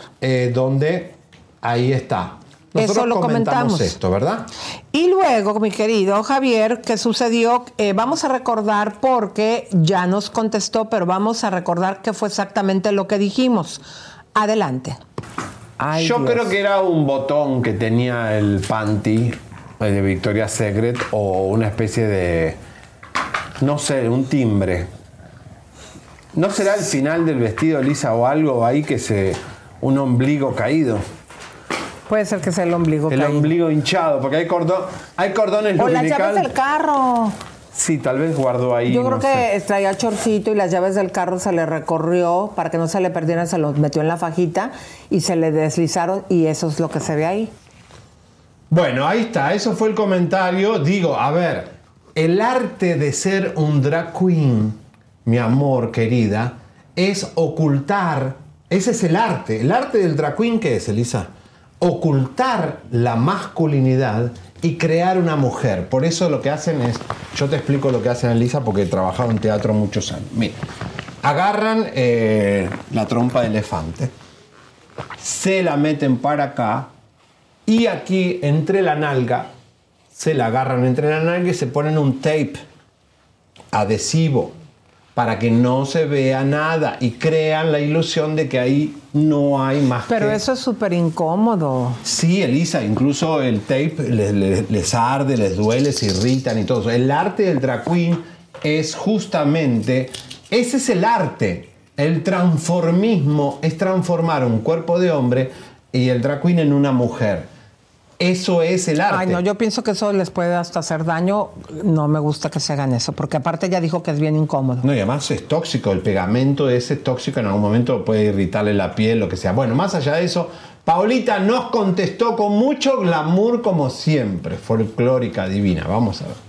donde ahí está. Nosotros Eso lo comentamos. esto, ¿verdad? Y luego, mi querido Javier, ¿qué sucedió? Eh, vamos a recordar porque ya nos contestó, pero vamos a recordar qué fue exactamente lo que dijimos. Adelante. Ay, Yo Dios. creo que era un botón que tenía el panty eh, de Victoria's Secret o una especie de, no sé, un timbre. ¿No será el final del vestido lisa o algo ahí que se... un ombligo caído? Puede ser que sea el ombligo. El caído. ombligo hinchado, porque hay, cordón, hay cordones O las llaves del carro. Sí, tal vez guardó ahí. Yo creo no que sé. traía chorcito y las llaves del carro se le recorrió para que no se le perdieran, se los metió en la fajita y se le deslizaron y eso es lo que se ve ahí. Bueno, ahí está, eso fue el comentario. Digo, a ver, el arte de ser un drag queen, mi amor querida, es ocultar, ese es el arte. El arte del drag queen, ¿qué es, Elisa? Ocultar la masculinidad y crear una mujer. Por eso lo que hacen es, yo te explico lo que hacen, Elisa, porque he trabajado en teatro muchos años. Mira, agarran eh, la trompa de elefante, se la meten para acá, y aquí, entre la nalga, se la agarran entre la nalga y se ponen un tape adhesivo para que no se vea nada y crean la ilusión de que ahí no hay más Pero que- eso es súper incómodo. Sí, Elisa, incluso el tape les, les- les arde, les duele, se irritan y todo eso. El arte del drag queen es justamente, ese es el arte. El transformismo es transformar un cuerpo de hombre y el drag queen en una mujer. Eso es el arte. Ay, no, yo pienso que eso les puede hasta hacer daño. No me gusta que se hagan eso, porque aparte ya dijo que es bien incómodo. No, y además es tóxico, el pegamento ese es tóxico, en algún momento puede irritarle la piel, lo que sea. Bueno, más allá de eso, Paulita nos contestó con mucho glamour como siempre, folclórica, divina. Vamos a ver.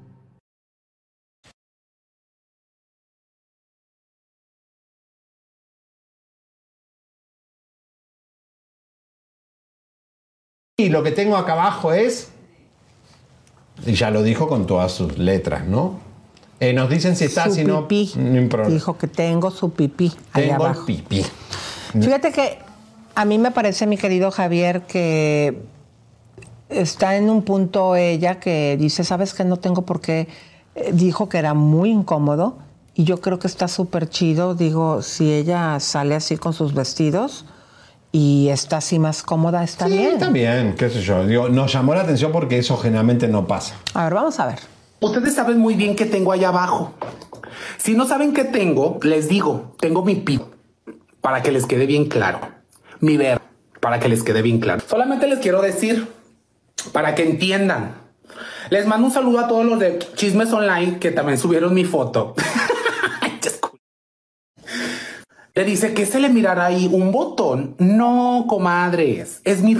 Y lo que tengo acá abajo es, y ya lo dijo con todas sus letras, ¿no? Eh, nos dicen si está, Su si no, pipí. no problema. Dijo que tengo su pipí Tengo el pipí. Fíjate que a mí me parece, mi querido Javier, que está en un punto ella que dice, sabes que no tengo por qué, Eh, dijo que era muy incómodo y yo creo que está súper chido, digo, si ella sale así con sus vestidos y está así más cómoda, está Sí, bien. está bien, qué sé yo. Digo, nos llamó la atención porque eso generalmente no pasa. A ver, vamos a ver. Ustedes saben muy bien qué tengo allá abajo. Si no saben qué tengo, les digo, tengo mi pi para que les quede bien claro. Mi ver. para que les quede bien claro. Solamente les quiero decir, para que entiendan. Les mando un saludo a todos los de Chismes Online que también subieron mi foto. <laughs> le dice que se le mirará ahí un botón. No, comadres, es mi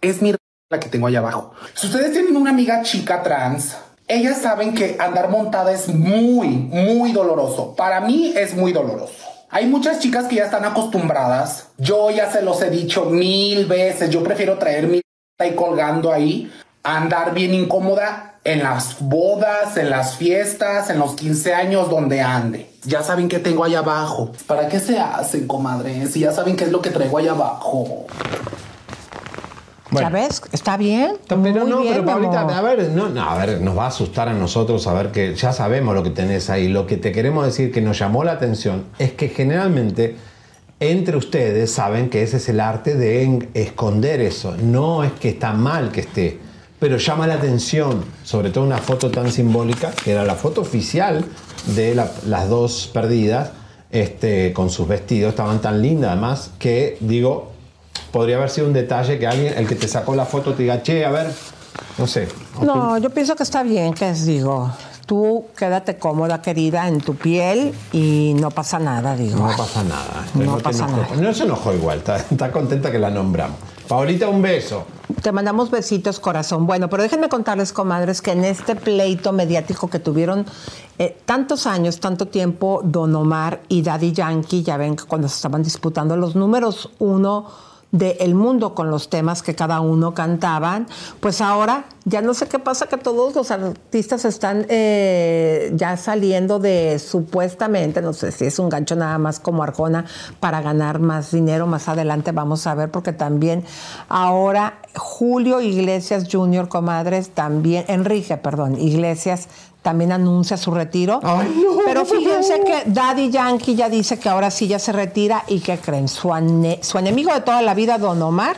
es mi la que tengo allá abajo. Si ustedes tienen una amiga chica trans, ellas saben que andar montada es muy, muy doloroso. Para mí es muy doloroso. Hay muchas chicas que ya están acostumbradas. Yo ya se los he dicho mil veces. Yo prefiero traer mi y colgando ahí, andar bien incómoda en las bodas, en las fiestas, en los 15 años donde ande. Ya saben qué tengo allá abajo. ¿Para qué se hacen, comadres? Si ya saben qué es lo que traigo allá abajo. ¿Ya ves? ¿Está bien? Pero Muy no, bien, pero Pablita, a ver, no, no, a ver, nos va a asustar a nosotros saber que ya sabemos lo que tenés ahí. Lo que te queremos decir que nos llamó la atención es que generalmente entre ustedes saben que ese es el arte de esconder eso. No es que está mal que esté, pero llama la atención, sobre todo una foto tan simbólica, que era la foto oficial de la- las dos perdidas, este, con sus vestidos, estaban tan lindas además, que digo, podría haber sido un detalle que alguien, el que te sacó la foto, te diga, che, a ver, no sé. No, yo pienso que está bien, que es, digo, tú quédate cómoda, querida, en tu piel y no pasa nada, digo. No pasa nada. No te pasa enojó. No se enojó igual, está, está contenta que la nombramos. Paulita, un beso. Te mandamos besitos, corazón. Bueno, pero déjenme contarles, comadres, que en este pleito mediático que tuvieron eh, tantos años, tanto tiempo, Don Omar y Daddy Yankee, ya ven que cuando se estaban disputando los números uno del mundo con los temas que cada uno cantaban, pues ahora ya no sé qué pasa, que todos los artistas están eh, ya saliendo de supuestamente, no sé si es un gancho nada más como Arjona para ganar más dinero más adelante, vamos a ver, porque también ahora Julio Iglesias Jr., comadres, también, Enrique, perdón, Iglesias también anuncia su retiro. Pero fíjense que Daddy Yankee ya dice que ahora sí ya se retira y que creen, su, ane- su enemigo de toda la vida, Don Omar,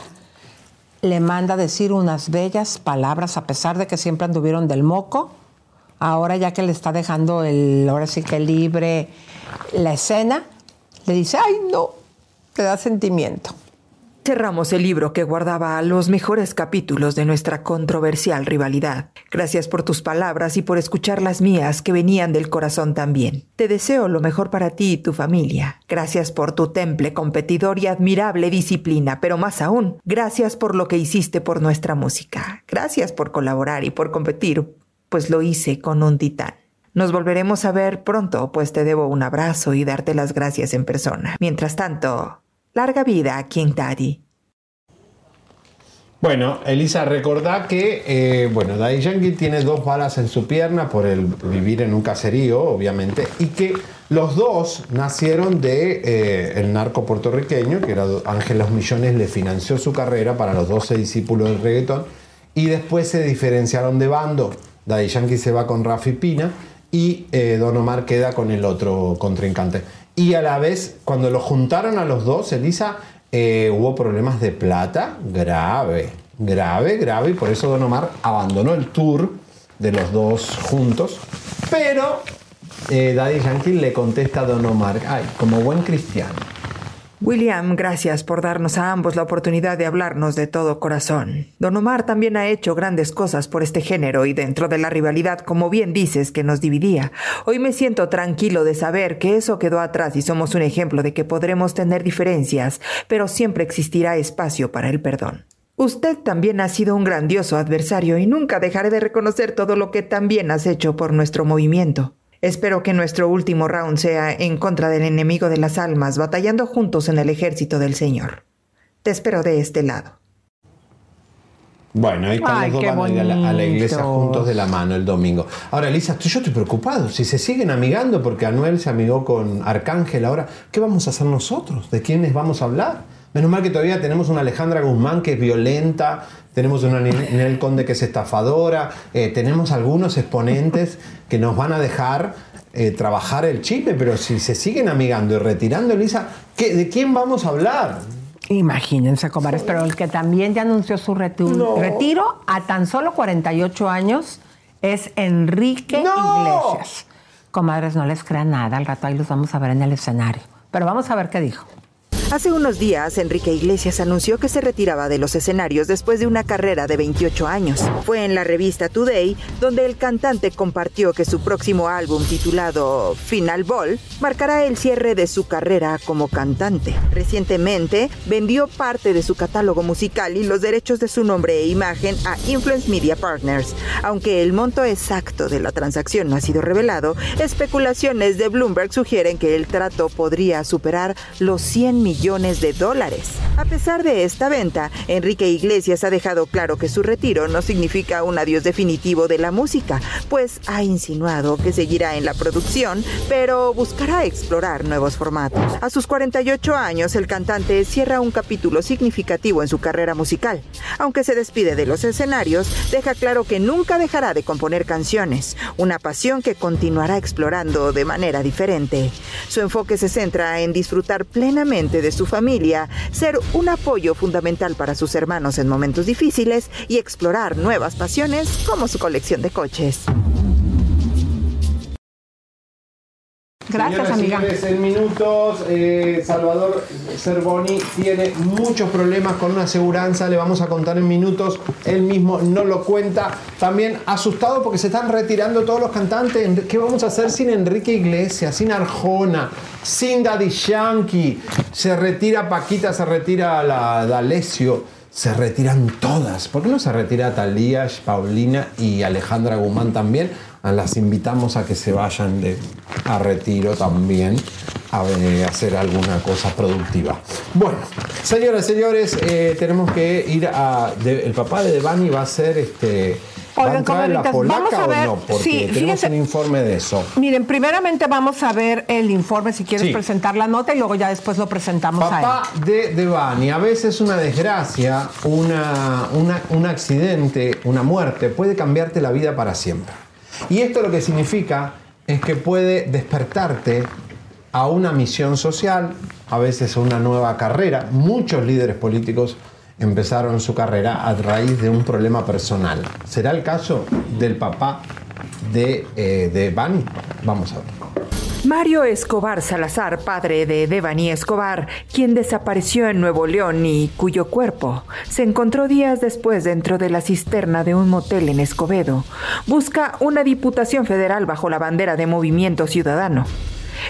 le manda a decir unas bellas palabras a pesar de que siempre anduvieron del moco. Ahora ya que le está dejando el, ahora sí que libre la escena, le dice, ay no, te da sentimiento. Cerramos el libro que guardaba los mejores capítulos de nuestra controversial rivalidad. Gracias por tus palabras y por escuchar las mías que venían del corazón también. Te deseo lo mejor para ti y tu familia. Gracias por tu temple competidor y admirable disciplina, pero más aún, gracias por lo que hiciste por nuestra música. Gracias por colaborar y por competir, pues lo hice con un titán. Nos volveremos a ver pronto, pues te debo un abrazo y darte las gracias en persona. Mientras tanto, larga vida a King Daddy. Bueno, Elisa, recordá que, eh, bueno, Daddy Yankee tiene dos balas en su pierna por el vivir en un caserío, obviamente, y que los dos nacieron de eh, el narco puertorriqueño, que era Ángel Los Millones, le financió su carrera para los 12 discípulos del reggaetón, y después se diferenciaron de bando. Daddy Yankee se va con Rafi Pina y eh, Don Omar queda con el otro contrincante. Y a la vez, cuando los juntaron a los dos, Elisa, eh, hubo problemas de plata grave, grave, grave, y por eso Don Omar abandonó el tour de los dos juntos. Pero eh, Daddy Yankee le contesta a Don Omar, ay, como buen cristiano. William, gracias por darnos a ambos la oportunidad de hablarnos de todo corazón. Don Omar también ha hecho grandes cosas por este género y dentro de la rivalidad, como bien dices, que nos dividía. Hoy me siento tranquilo de saber que eso quedó atrás y somos un ejemplo de que podremos tener diferencias, pero siempre existirá espacio para el perdón. Usted también ha sido un grandioso adversario y nunca dejaré de reconocer todo lo que también has hecho por nuestro movimiento. Espero que nuestro último round sea en contra del enemigo de las almas, batallando juntos en el ejército del Señor. Te espero de este lado. Bueno, ahí están Ay, los dos van a ir a la, a la iglesia juntos de la mano el domingo. Ahora, Elisa, yo estoy preocupado. Si se siguen amigando, porque Anuel se amigó con Arcángel ahora, ¿qué vamos a hacer nosotros? ¿De quiénes vamos a hablar? Menos mal que todavía tenemos una Alejandra Guzmán que es violenta, tenemos una Ninel Conde que es estafadora, eh, tenemos algunos exponentes que nos van a dejar eh, trabajar el chisme, pero si se siguen amigando y retirando, Elisa, ¿qué- ¿de quién vamos a hablar? Imagínense, comadres, pero el que también ya anunció su No. retiro a tan solo 48 años es Enrique Iglesias. Comadres, no les crean nada, al rato ahí los vamos a ver en el escenario. Pero vamos a ver qué dijo. Hace unos días, Enrique Iglesias anunció que se retiraba de los escenarios después de una carrera de 28 años. Fue en la revista Today donde el cantante compartió que su próximo álbum titulado Final Ball marcará el cierre de su carrera como cantante. Recientemente vendió parte de su catálogo musical y los derechos de su nombre e imagen a Influence Media Partners. Aunque el monto exacto de la transacción no ha sido revelado, especulaciones de Bloomberg sugieren que el trato podría superar los 100 millones de dólares. A pesar de esta venta, Enrique Iglesias ha dejado claro que su retiro no significa un adiós definitivo de la música, pues ha insinuado que seguirá en la producción, pero buscará explorar nuevos formatos. A sus 48 años, el cantante cierra un capítulo significativo en su carrera musical. Aunque se despide de los escenarios, deja claro que nunca dejará de componer canciones, una pasión que continuará explorando de manera diferente. Su enfoque se centra en disfrutar plenamente de su familia, ser un apoyo fundamental para sus hermanos en momentos difíciles y explorar nuevas pasiones como su colección de coches. Gracias, amiga. en minutos, eh, Salvador Cervoni tiene muchos problemas con una aseguranza, le vamos a contar en minutos, él mismo no lo cuenta. También asustado porque se están retirando todos los cantantes. ¿Qué vamos a hacer sin Enrique Iglesias, sin Arjona, sin Daddy Yankee? Se retira Paquita, se retira la D'Alessio. Se retiran todas. ¿Por qué no se retira Talía, Paulina y Alejandra Guzmán también? Ah, Las invitamos a que se vayan de, a retiro también a eh, hacer alguna cosa productiva. Bueno, señoras y señores, eh, tenemos que ir a. de- el papá de Devani va a ser este. ¿Va a la vamos polaca a o ver- no? Porque sí, tenemos fíjense- un informe de eso. Miren, primeramente vamos a ver el informe si quieres Sí. presentar la nota y luego ya después lo presentamos Papá a él. de Devani, a veces una desgracia, una, una- un accidente, una muerte puede cambiarte la vida para siempre. Y esto lo que significa es que puede despertarte a una misión social, a veces a una nueva carrera. Muchos líderes políticos empezaron su carrera a raíz de un problema personal. ¿Será el caso del papá de, eh, de Devani? Vamos a ver. Mario Escobar Salazar, padre de Devani Escobar, quien desapareció en Nuevo León y cuyo cuerpo se encontró días después dentro de la cisterna de un motel en Escobedo, busca una diputación federal bajo la bandera de Movimiento Ciudadano.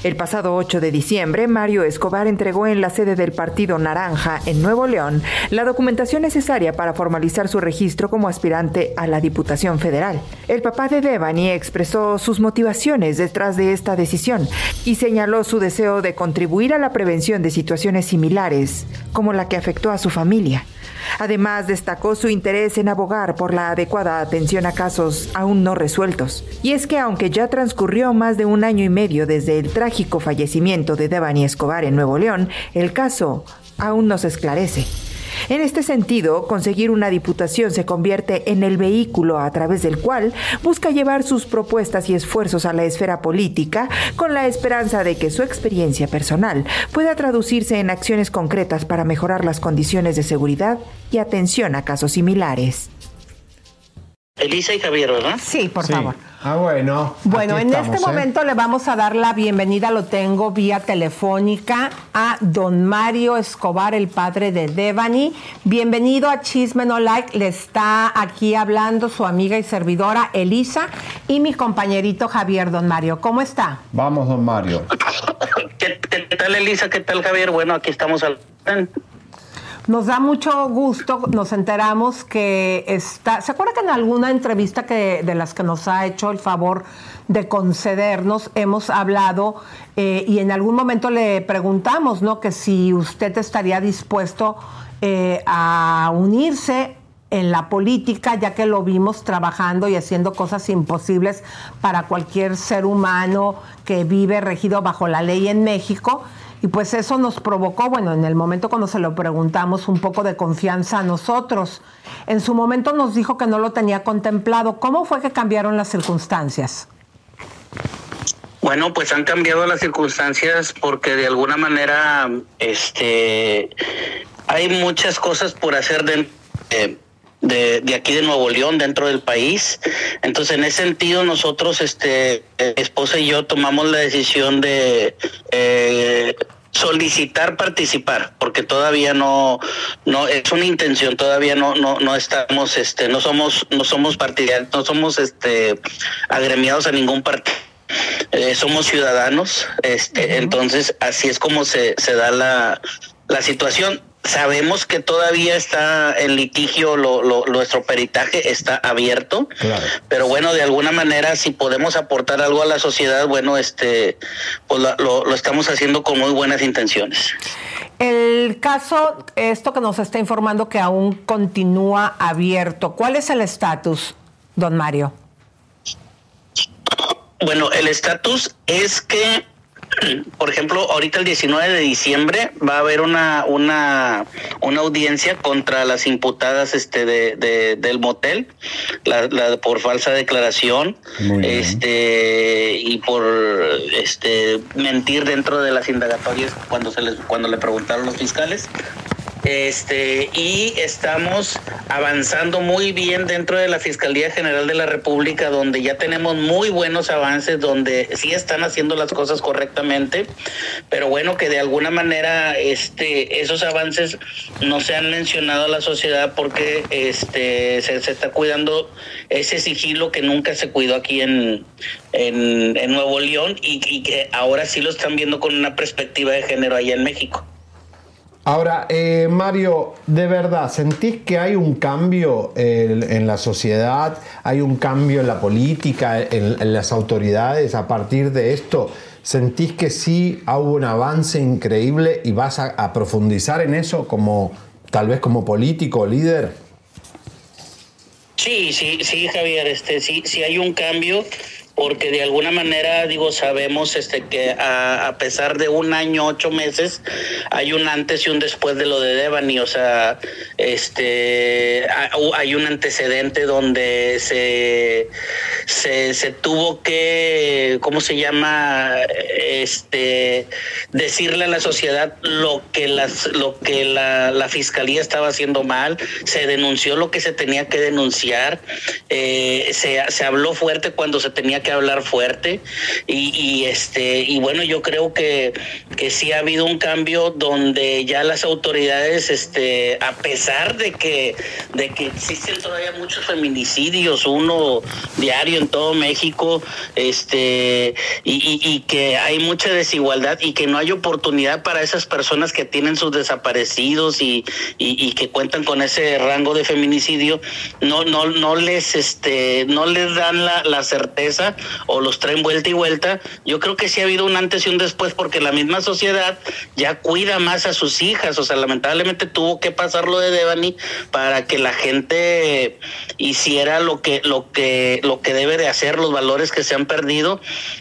El pasado 8 de diciembre, Mario Escobar entregó en la sede del Partido Naranja en Nuevo León la documentación necesaria para formalizar su registro como aspirante a la Diputación Federal. El papá de Devani expresó sus motivaciones detrás de esta decisión y señaló su deseo de contribuir a la prevención de situaciones similares, como la que afectó a su familia. Además, destacó su interés en abogar por la adecuada atención a casos aún no resueltos. Y es que aunque ya transcurrió más de un año y medio desde el trágico fallecimiento de Devani Escobar en Nuevo León, el caso aún no se esclarece. En este sentido, conseguir una diputación se convierte en el vehículo a través del cual busca llevar sus propuestas y esfuerzos a la esfera política con la esperanza de que su experiencia personal pueda traducirse en acciones concretas para mejorar las condiciones de seguridad y atención a casos similares. Elisa y Javier, ¿verdad? Sí, por Sí. favor. Ah, bueno. Bueno, en estamos, este ¿eh? momento le vamos a dar la bienvenida, lo tengo vía telefónica, a don Mario Escobar, el padre de Devani. Bienvenido a Chisme No Like. Le está aquí hablando su amiga y servidora Elisa y mi compañerito Javier, don Mario. ¿Cómo está? Vamos, don Mario. ¿Qué, qué tal Elisa? ¿Qué tal Javier? Bueno, aquí estamos al... Nos da mucho gusto, nos enteramos que está, ¿se acuerda que en alguna entrevista que de las que nos ha hecho el favor de concedernos hemos hablado eh, y en algún momento le preguntamos, ¿no? Que si usted estaría dispuesto eh, a unirse en la política, ya que lo vimos trabajando y haciendo cosas imposibles para cualquier ser humano que vive regido bajo la ley en México. Y pues eso nos provocó, bueno, en el momento cuando se lo preguntamos, un poco de confianza a nosotros. En su momento nos dijo que no lo tenía contemplado. ¿Cómo fue que cambiaron las circunstancias? Bueno, pues han cambiado las circunstancias porque de alguna manera, este, hay muchas cosas por hacer de, de, de- aquí de Nuevo León, dentro del país. Entonces, en ese sentido, nosotros, este, eh, esposa y yo tomamos la decisión de eh, solicitar participar porque todavía no no es una intención todavía no no no estamos este no somos no somos partidarios no somos este agremiados a ningún partido. Eh, somos ciudadanos este entonces así es como se se da la la situación sabemos que todavía está en litigio lo, lo, nuestro peritaje está abierto. Pero bueno de alguna manera si podemos aportar algo a la sociedad bueno este pues lo, lo estamos haciendo con muy buenas intenciones. El caso esto que nos está informando que aún continúa abierto cuál es el estatus don Mario bueno el estatus es que por ejemplo, ahorita el 19 de diciembre va a haber una una una audiencia contra las imputadas este de, de del motel, la, la, por falsa declaración, este y por este mentir dentro de las indagatorias cuando se les cuando le preguntaron los fiscales. Este, y estamos avanzando muy bien dentro de la Fiscalía General de la República, donde ya tenemos muy buenos avances, donde sí están haciendo las cosas correctamente, pero bueno, que de alguna manera este, esos avances no se han mencionado a la sociedad porque este, se, se está cuidando ese sigilo que nunca se cuidó aquí en, en, Nuevo León y que ahora sí lo están viendo con una perspectiva de género allá en México. Ahora, eh, Mario, de verdad, ¿sentís que hay un cambio en, en, la sociedad? ¿Hay un cambio en la política, en, en, las autoridades a partir de esto? ¿Sentís que sí hubo un avance increíble y vas a, profundizar en eso como tal vez como político líder? Sí, sí, sí, Javier, este, sí, sí hay un cambio porque de alguna manera digo sabemos este que a, pesar de un año ocho meses hay un antes y un después de lo de Devani. O sea este hay un antecedente donde se se, se tuvo que cómo se llama este decirle a la sociedad lo que las lo que la, la fiscalía estaba haciendo mal se denunció lo que se tenía que denunciar eh, se, se habló fuerte cuando se tenía que hablar fuerte. Y, este y bueno yo creo que, que sí ha habido un cambio donde ya las autoridades este a pesar de que de que existen todavía muchos feminicidios uno diario en todo México este y, y, y que hay mucha desigualdad y que no hay oportunidad para esas personas que tienen sus desaparecidos y, y, que cuentan con ese rango de feminicidio no no no les este no les dan la, la certeza o los traen vuelta y vuelta, yo creo que sí ha habido un antes y un después porque la misma sociedad ya cuida más a sus hijas, o sea, lamentablemente tuvo que pasar lo de Devani para que la gente hiciera lo que lo que lo que debe de hacer, los valores que se han perdido,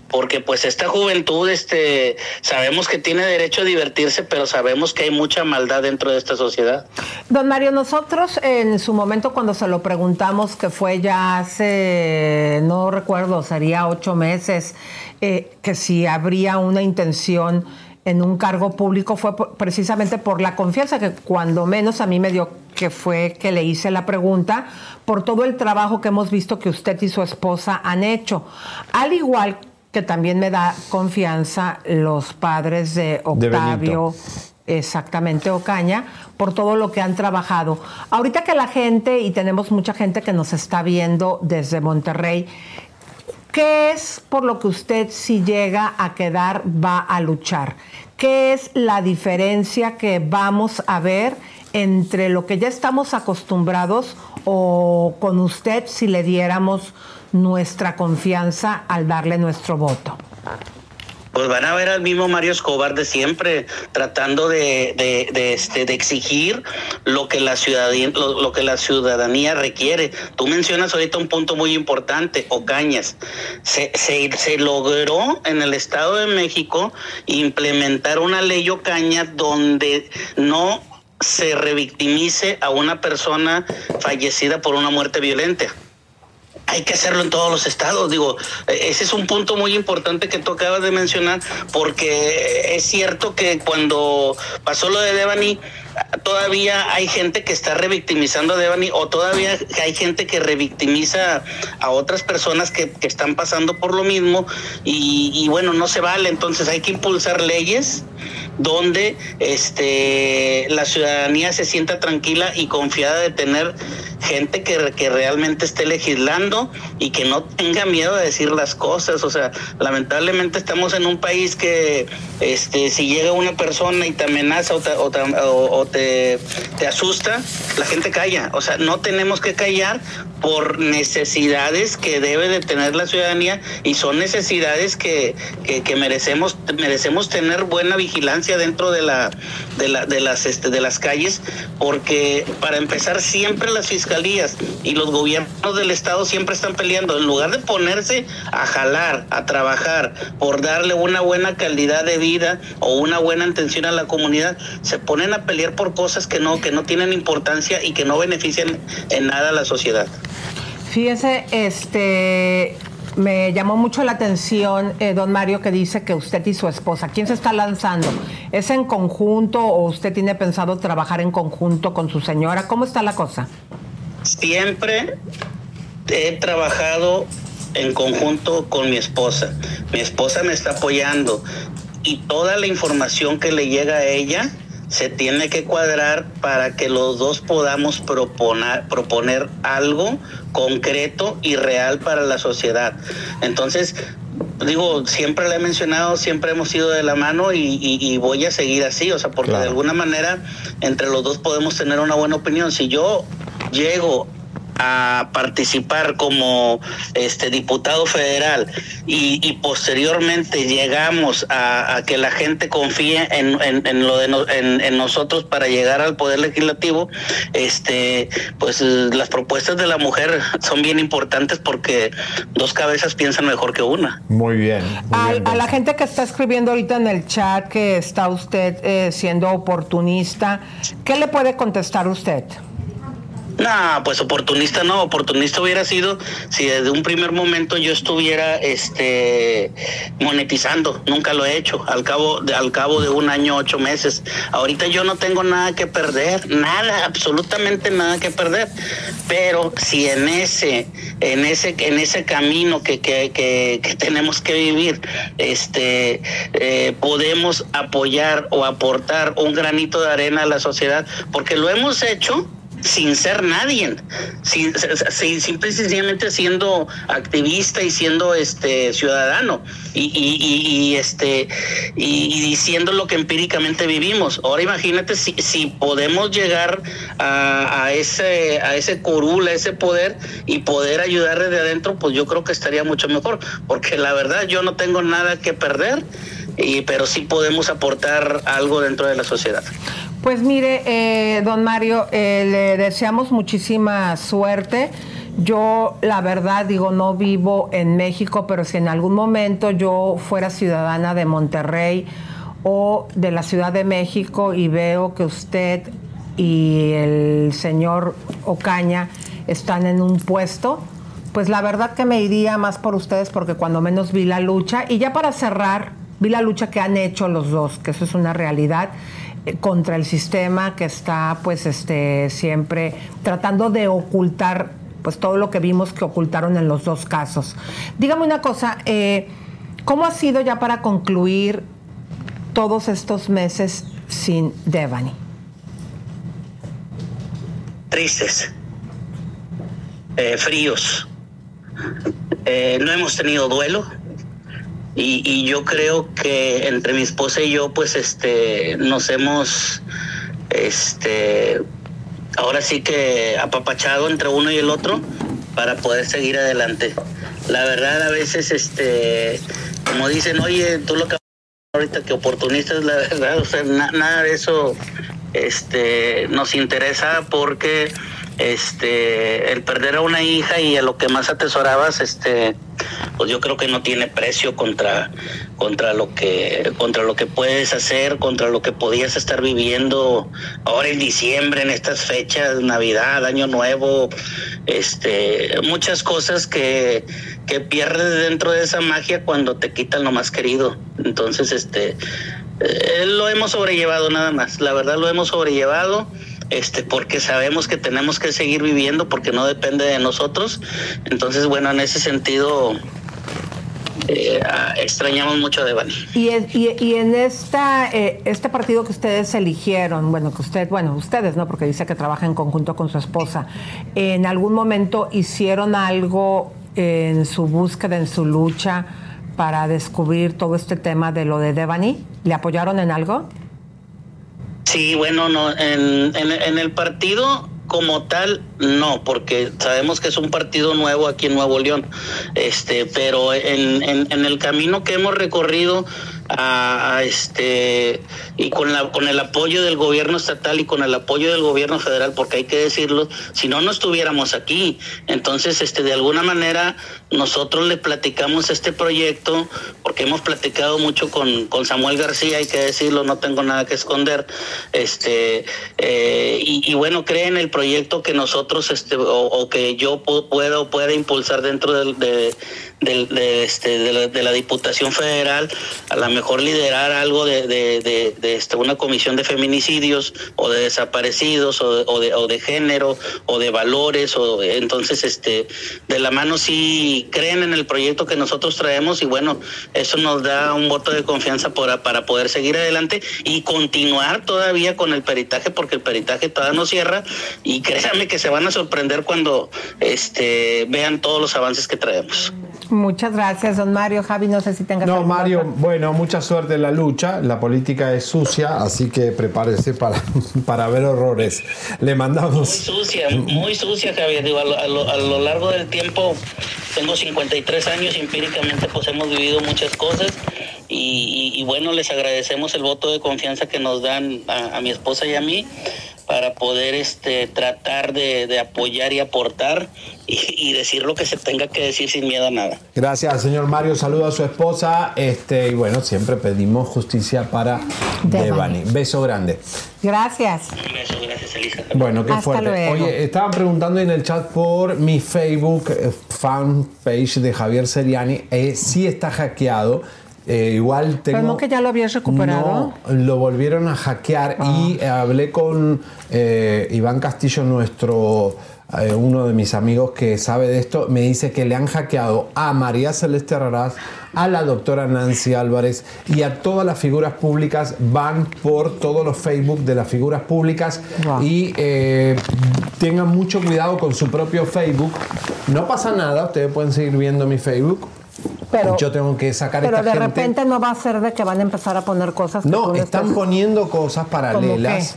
porque pues esta juventud este sabemos que tiene derecho a divertirse, pero sabemos que hay mucha maldad dentro de esta sociedad. Don Mario, nosotros en su momento cuando se lo preguntamos que fue ya hace no recuerdo, sería ocho meses, eh, que si habría una intención en un cargo público fue por, precisamente por la confianza que cuando menos a mí me dio que fue que le hice la pregunta por todo el trabajo que hemos visto que usted y su esposa han hecho. Al igual que también me da confianza los padres de Octavio. De exactamente, Ocaña, por todo lo que han trabajado. Ahorita que la gente, y tenemos mucha gente que nos está viendo desde Monterrey, ¿Qué es por lo que usted si llega a quedar va a luchar? ¿Qué es la diferencia que vamos a ver entre lo que ya estamos acostumbrados o con usted si le diéramos nuestra confianza al darle nuestro voto? Pues van a ver al mismo Mario Escobar de siempre, tratando de, de, este, de exigir lo que, la ciudadanía, lo, lo, que la ciudadanía requiere. Tú mencionas ahorita un punto muy importante, Ocañas. Se, se, se logró en el Estado de México implementar una ley Ocaña donde no se revictimice a una persona fallecida por una muerte violenta hay que hacerlo en todos los estados. Digo, ese es un punto muy importante que tú acabas de mencionar, porque es cierto que cuando pasó lo de Devani, todavía hay gente que está revictimizando a Devani o todavía hay gente que revictimiza a otras personas que, que están pasando por lo mismo y, y, bueno, no se vale. Entonces hay que impulsar leyes donde este la ciudadanía se sienta tranquila y confiada de tener gente que, que realmente esté legislando y que no tenga miedo de decir las cosas. O sea, lamentablemente estamos en un país que este, si llega una persona y te amenaza o te, te, asusta, la gente calla. O sea, no tenemos que callar por necesidades que debe de tener la ciudadanía y son necesidades que, que, que merecemos merecemos tener buena vigilancia dentro de la de, la, de las este, de las calles porque para empezar siempre las fiscalías y los gobiernos del estado siempre están peleando en lugar de ponerse a jalar a trabajar por darle una buena calidad de vida o una buena atención a la comunidad se ponen a pelear por cosas que no que no tienen importancia y que no benefician en nada a la sociedad Fíjese, este, me llamó mucho la atención, eh, don Mario, que dice que usted y su esposa, ¿quién se está lanzando? ¿Es en conjunto o usted tiene pensado trabajar en conjunto con su señora? ¿Cómo está la cosa? Siempre he trabajado en conjunto con mi esposa. Mi esposa me está apoyando y toda la información que le llega a ella se tiene que cuadrar para que los dos podamos proponer, proponer algo concreto y real para la sociedad. Entonces, digo, siempre le he mencionado, siempre hemos ido de la mano y, y, y voy a seguir así, o sea, porque claro. de alguna manera entre los dos podemos tener una buena opinión. Si yo llego a participar como este diputado federal y, y posteriormente llegamos a, a, que la gente confíe en, en, en lo de no, en, nosotros para llegar al poder legislativo este pues las propuestas de la mujer son bien importantes porque dos cabezas piensan mejor que una. Muy bien, muy a, bien a, la gente que está escribiendo ahorita en el chat que está usted eh, siendo oportunista qué le puede contestar usted no, pues oportunista no, oportunista hubiera sido si desde un primer momento yo estuviera este monetizando, nunca lo he hecho, al cabo de, al cabo de un año, ocho meses. Ahorita yo no tengo nada que perder, nada, absolutamente nada que perder. Pero si en ese, en ese, en ese camino que, que, que, que tenemos que vivir, este eh, podemos apoyar o aportar un granito de arena a la sociedad, porque lo hemos hecho sin ser nadie, sin, sin, simple y sencillamente siendo activista y siendo este ciudadano y, y, este y, diciendo lo que empíricamente vivimos. Ahora imagínate si, si podemos llegar a, a, ese a ese curul, a ese poder y poder ayudar desde adentro, pues yo creo que estaría mucho mejor, porque la verdad yo no tengo nada que perder. Y, pero sí podemos aportar algo dentro de la sociedad. Pues mire, eh, don Mario, eh, le deseamos muchísima suerte. Yo, la verdad, digo, no vivo en México, pero si en algún momento yo fuera ciudadana de Monterrey o de la Ciudad de México y veo que usted y el señor Ocaña están en un puesto, pues la verdad que me iría más por ustedes porque cuando menos vi la lucha. Y ya para cerrar, vi la lucha que han hecho los dos, que eso es una realidad contra el sistema que está pues este siempre tratando de ocultar pues todo lo que vimos que ocultaron en los dos casos. Dígame una cosa, eh, ¿cómo ha sido ya para concluir todos estos meses sin Devani? Tristes, eh, fríos, eh, no hemos tenido duelo, y, y, yo creo que entre mi esposa y yo pues este nos hemos este ahora sí que apapachado entre uno y el otro para poder seguir adelante. La verdad a veces este como dicen oye tú lo que ahorita que oportunista es la verdad o sea na, nada de eso este nos interesa porque este el perder a una hija y a lo que más atesorabas este pues yo creo que no tiene precio contra contra lo que contra lo que puedes hacer contra lo que podías estar viviendo ahora en diciembre en estas fechas navidad año nuevo este muchas cosas que que pierdes dentro de esa magia cuando te quitan lo más querido. Entonces este eh, lo hemos sobrellevado nada más. La verdad lo hemos sobrellevado este, porque sabemos que tenemos que seguir viviendo porque no depende de nosotros. Entonces, bueno, en ese sentido, eh, extrañamos mucho a Devani. Y, y, y en esta, eh, este partido que ustedes eligieron, bueno, que usted, bueno, ustedes, ¿no? Porque dice que trabaja en conjunto con su esposa, ¿en algún momento hicieron algo en su búsqueda, en su lucha para descubrir todo este tema de lo de Devani? ¿Le apoyaron en algo? Sí, bueno, no, en, en, en el partido como tal, no, porque sabemos que es un partido nuevo aquí en Nuevo León. Este, pero en, en, en el camino que hemos recorrido, a, este y con la con el apoyo del gobierno estatal y con el apoyo del gobierno federal porque hay que decirlo si no no estuviéramos aquí. Entonces este de alguna manera nosotros le platicamos este proyecto porque hemos platicado mucho con, con Samuel García hay que decirlo no tengo nada que esconder este eh, y, y, bueno creen el proyecto que nosotros este o, que yo pueda o pueda impulsar dentro del, de, de, de, este, de, la, Diputación Federal a la mejor liderar algo de, de, este, una comisión de feminicidios o de desaparecidos o de, o de, género o de valores o entonces este de la mano sí creen en el proyecto que nosotros traemos y bueno eso nos da un voto de confianza para, para poder seguir adelante y continuar todavía con el peritaje porque el peritaje todavía no cierra y <laughs> créanme que se van a sorprender cuando este vean todos los avances que traemos. Muchas gracias, don Mario. Javi, no sé si tengas. No, Mario, cosa. bueno, mucha suerte en la lucha. La política es sucia, así que prepárese para, <laughs> para ver horrores. Le mandamos. Muy sucia, muy sucia, Javier. Digo, a, lo, a, lo, a, lo, largo del tiempo, tengo 53 años y empíricamente pues hemos vivido muchas cosas. Y, y, y bueno, les agradecemos el voto de confianza que nos dan a, a mi esposa y a mí para poder este tratar de, de apoyar y aportar y, y, decir lo que se tenga que decir sin miedo a nada. Gracias, señor Mario. Saludo a su esposa. Este, y bueno, siempre pedimos justicia para Devani. Beso grande. Gracias. Un beso, gracias, Elisa. Bueno, qué Hasta fuerte. luego. Oye, estaban preguntando en el chat por mi Facebook eh, fan page de Javier Seriani. Eh, sí está hackeado. Eh, igual tengo. No que ya lo habías recuperado. No, lo volvieron a hackear ah. y eh, hablé con eh, Iván Castillo, nuestro eh, uno de mis amigos que sabe de esto, me dice que le han hackeado a María Celeste Raraz, a la doctora Nancy Álvarez y a todas las figuras públicas. Van por todos los Facebook de las figuras públicas wow. y tengan mucho cuidado con su propio Facebook. No pasa nada, ustedes pueden seguir viendo mi Facebook. Pero, yo tengo que sacar pero esta de gente. repente no va a ser de que van a empezar a poner cosas. No, están poniendo cosas paralelas.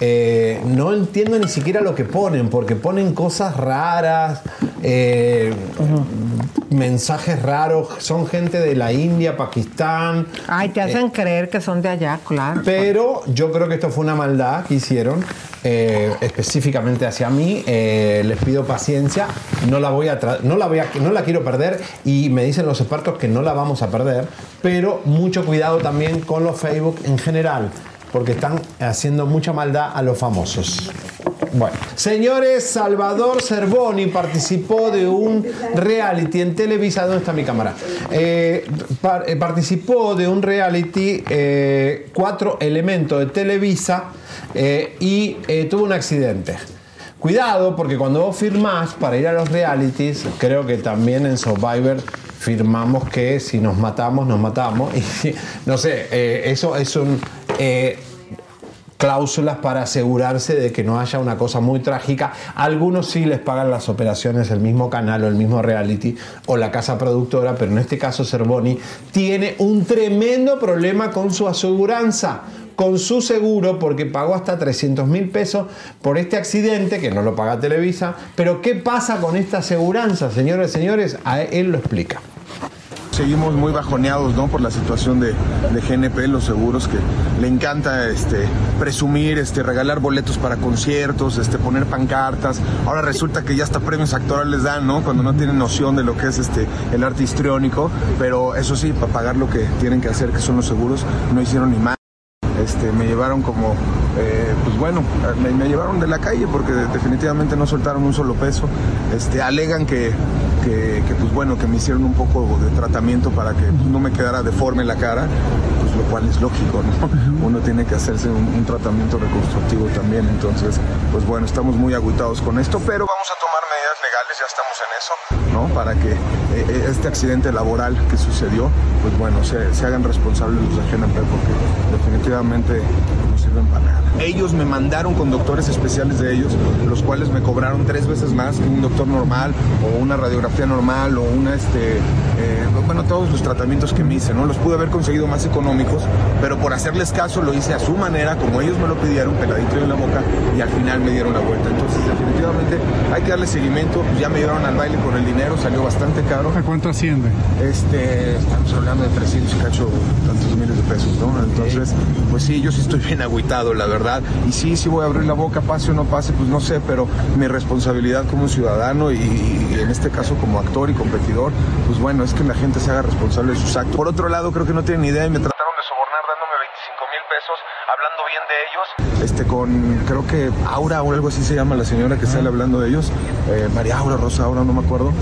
Eh, no entiendo ni siquiera lo que ponen, porque ponen cosas raras, eh, uh -huh. mensajes raros, son gente de la India, Pakistán. Ay, te hacen eh, creer que son de allá, claro. Pero yo creo que esto fue una maldad que hicieron. Eh, específicamente hacia mí eh, les pido paciencia no la voy a no la voy a no la quiero perder y me dicen los expertos que no la vamos a perder pero mucho cuidado también con los Facebook en general porque están haciendo mucha maldad a los famosos. Bueno, señores, Salvador Cervoni participó de un reality en Televisa. ¿Dónde está mi cámara? Eh, eh, participó de un reality, eh, cuatro elementos de Televisa, y tuvo un accidente. Cuidado, porque cuando vos firmás para ir a los realities, creo que también en Survivor firmamos que si nos matamos, nos matamos. <laughs> No sé, eso es un. Eh, cláusulas para asegurarse de que no haya una cosa muy trágica. Algunos sí les pagan las operaciones el mismo canal o el mismo reality o la casa productora, pero en este caso Cervoni tiene un tremendo problema con su aseguranza con su seguro porque pagó hasta 300 mil pesos por este accidente que no lo paga Televisa. Pero ¿qué pasa con esta aseguranza, señores y señores? A él lo explica seguimos muy bajoneados ¿no? por la situación de, GNP, los seguros, que le encanta este, presumir, este, regalar boletos para conciertos, este, poner pancartas. Ahora resulta que ya hasta premios actorales dan, ¿no? Cuando no tienen noción de lo que es este, el arte histriónico. Pero eso sí, para pagar lo que tienen que hacer, que son los seguros, no hicieron ni más. Este, me llevaron como, eh, pues bueno, me, llevaron de la calle porque definitivamente no soltaron un solo peso. Este, alegan que que, que, pues bueno, que me hicieron un poco de tratamiento para que pues, no me quedara deforme la cara, pues lo cual es lógico, ¿no? Uno tiene que hacerse un, un tratamiento reconstructivo también, entonces, pues bueno, estamos muy agüitados con esto, pero vamos a tomar medidas legales, ya estamos en eso, ¿no? Para que eh, este accidente laboral que sucedió, pues bueno, se, se hagan responsables los de GNP porque definitivamente no sirven para nada. Ellos me mandaron con doctores especiales de ellos, los cuales me cobraron tres veces más que un doctor normal o una radiografía normal o una, este, eh, bueno, todos los tratamientos que me hice, ¿no? Los pude haber conseguido más económicos, pero por hacerles caso lo hice a su manera, como ellos me lo pidieron, peladito en la boca, y al final me dieron la vuelta. Entonces, definitivamente hay que darle seguimiento. Pues ya me llevaron al baile con el dinero, salió bastante caro. ¿A cuánto asciende? Este, estamos hablando de 300 y cacho, tantos miles de pesos, ¿no? Entonces, pues sí, yo sí estoy bien agüitado, la verdad. Y sí, sí voy a abrir la boca, pase o no pase, pues no sé, pero mi responsabilidad como ciudadano y, y en este caso como actor y competidor, pues bueno, es que la gente se haga responsable de sus actos. Por otro lado, creo que no tienen ni idea y me trataron de sobornar dándome 25 mil pesos, hablando bien de ellos. Este, con, creo que Aura o algo así se llama la señora que sale hablando de ellos, eh, María Aura, Rosa Aura, no me acuerdo.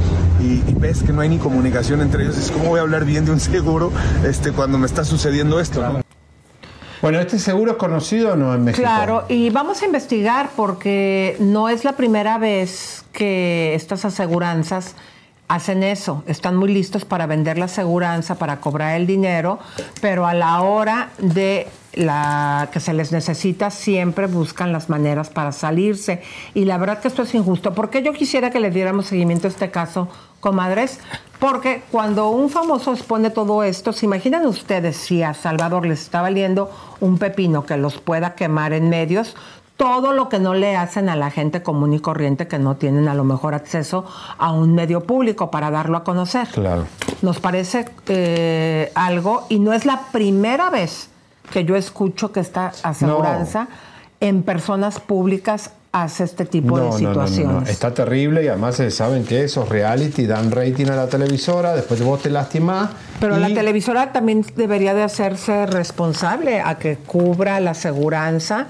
Y, y, ves que no hay ni comunicación entre ellos. Es como voy a hablar bien de un seguro este, cuando me está sucediendo esto, ¿no? Bueno, ¿este seguro es conocido o no en México? Claro, y vamos a investigar porque no es la primera vez que estas aseguranzas hacen eso, están muy listos para vender la aseguranza, para cobrar el dinero, pero a la hora de la que se les necesita siempre buscan las maneras para salirse. Y la verdad que esto es injusto, porque yo quisiera que le diéramos seguimiento a este caso, comadres, porque cuando un famoso expone todo esto, ¿se imaginan ustedes si a Salvador les está valiendo un pepino que los pueda quemar en medios? Todo lo que no le hacen a la gente común y corriente que no tienen a lo mejor acceso a un medio público para darlo a conocer. Claro. Nos parece eh, algo, y no es la primera vez que yo escucho que esta aseguranza no. en personas públicas hace este tipo no, de situaciones. No, Está terrible y además saben que esos reality dan rating a la televisora, después vos te lastimás. Pero y... la televisora también debería de hacerse responsable a que cubra la aseguranza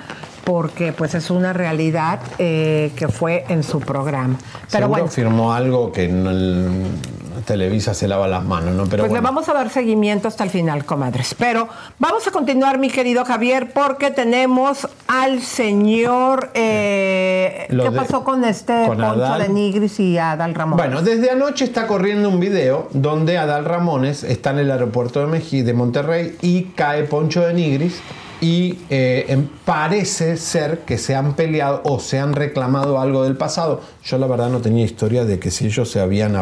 porque pues es una realidad eh, que fue en su programa. Pero Seguro bueno, firmó algo que el, Televisa se lava las manos, ¿no? Pero pues bueno. le vamos a dar seguimiento hasta el final, comadres. Pero vamos a continuar, mi querido Javier, porque tenemos al señor. Eh, Lo ¿Qué de- pasó con este con Poncho Adal. de Nigris y Adal Ramón? Bueno, desde anoche está corriendo un video donde Adal Ramones está en el aeropuerto de, Meji, de Monterrey y cae Poncho de Nigris y eh, em- parece ser que se han peleado o se han reclamado algo del pasado. Yo la verdad no tenía historia de que si ellos se habían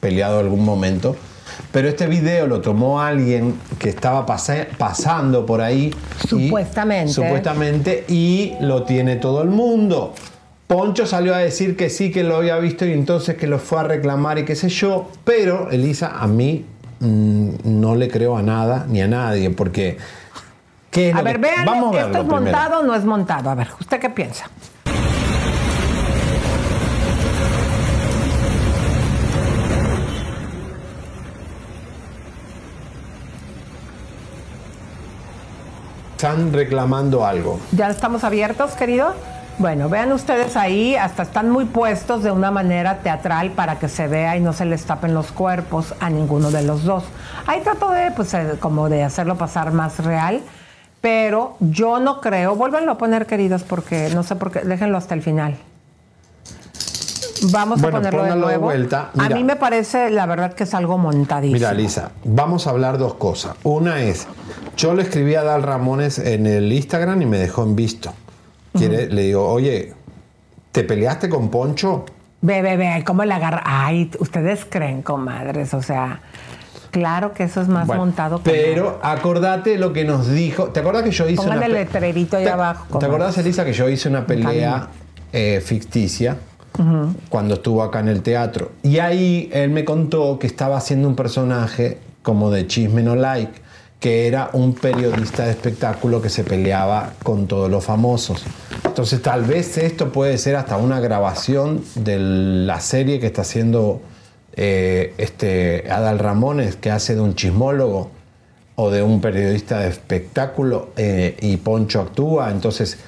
peleado algún momento. Pero este video lo tomó alguien que estaba pase- pasando por ahí. y- Supuestamente. supuestamente y lo tiene todo el mundo. Poncho salió a decir que sí, que lo había visto y entonces que lo fue a reclamar y qué sé yo. Pero, Elisa, a mí mm, no le creo a nada ni a nadie porque... ¿qué es a ver, que- vean, Vamos a ¿esto es primero. montado o no es montado? A ver, ¿usted qué piensa? Están reclamando algo. ¿Ya estamos abiertos, querido? Bueno, vean ustedes ahí, hasta están muy puestos de una manera teatral para que se vea y no se les tapen los cuerpos a ninguno de los dos. Ahí trato de, pues, eh, como de hacerlo pasar más real, pero yo no creo, vuélvanlo a poner, queridos, porque no sé por qué, déjenlo hasta el final. Vamos Bueno, a ponerlo de nuevo. vuelta. A mí me parece, la verdad, que es algo montadísimo. Mira, Lisa, vamos a hablar dos cosas. Una es, yo le escribí a Dal Ramones en el Instagram y me dejó en visto. Quiere- Le digo, oye, ¿te peleaste con Poncho? Ve, ve, ve, cómo le agarra. Ay, ustedes creen, comadres, o sea, claro que eso es más Bueno, montado que Pero acordate lo que nos dijo. ¿Te acuerdas que yo hice Pongan una el letrerito ahí abajo. ¿Te acordás. Elisa, que yo hice una pelea eh, ficticia cuando estuvo acá en el teatro? Y ahí él me contó que estaba haciendo un personaje como de chisme no like, que era un periodista de espectáculo que se peleaba con todos los famosos. Entonces tal vez esto puede ser hasta una grabación de la serie que está haciendo eh, este Adal Ramones, que hace de un chismólogo o de un periodista de espectáculo eh, y Poncho actúa. Entonces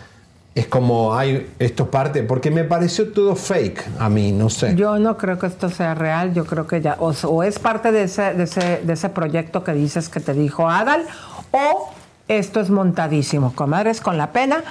es como hay esto parte, porque me pareció todo fake a mí, no sé. Yo no creo que esto sea real, yo creo que ya, o, o es parte de ese, de, ese, de ese proyecto que dices que te dijo Adal, o esto es montadísimo, comadres, con la pena.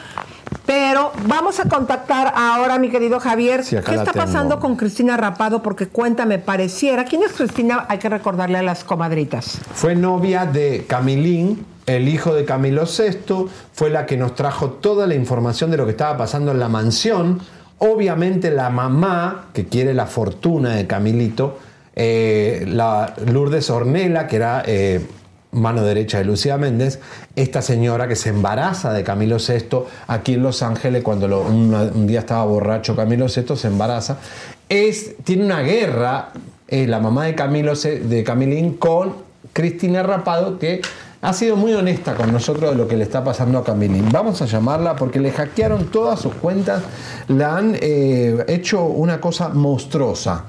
Pero vamos a contactar ahora, mi querido Javier. Sí, ¿Qué está tengo. pasando con Cristina Rapado? Porque cuéntame, pareciera. ¿Quién es Cristina? Hay que recordarle a las comadritas. Fue novia de Camilín, el hijo de Camilo VI, fue la que nos trajo toda la información de lo que estaba pasando en la mansión. Obviamente la mamá, que quiere la fortuna de Camilito, eh, la Lourdes Ornella, que era eh, mano derecha de Lucía Méndez, esta señora que se embaraza de Camilo VI aquí en Los Ángeles, cuando un día estaba borracho Camilo VI, se embaraza, es, tiene una guerra, eh, la mamá de, Camilo, de Camilín con Cristina Rapado, que ha sido muy honesta con nosotros de lo que le está pasando a Camilín. Vamos a llamarla porque le hackearon todas sus cuentas, la han eh, hecho una cosa monstruosa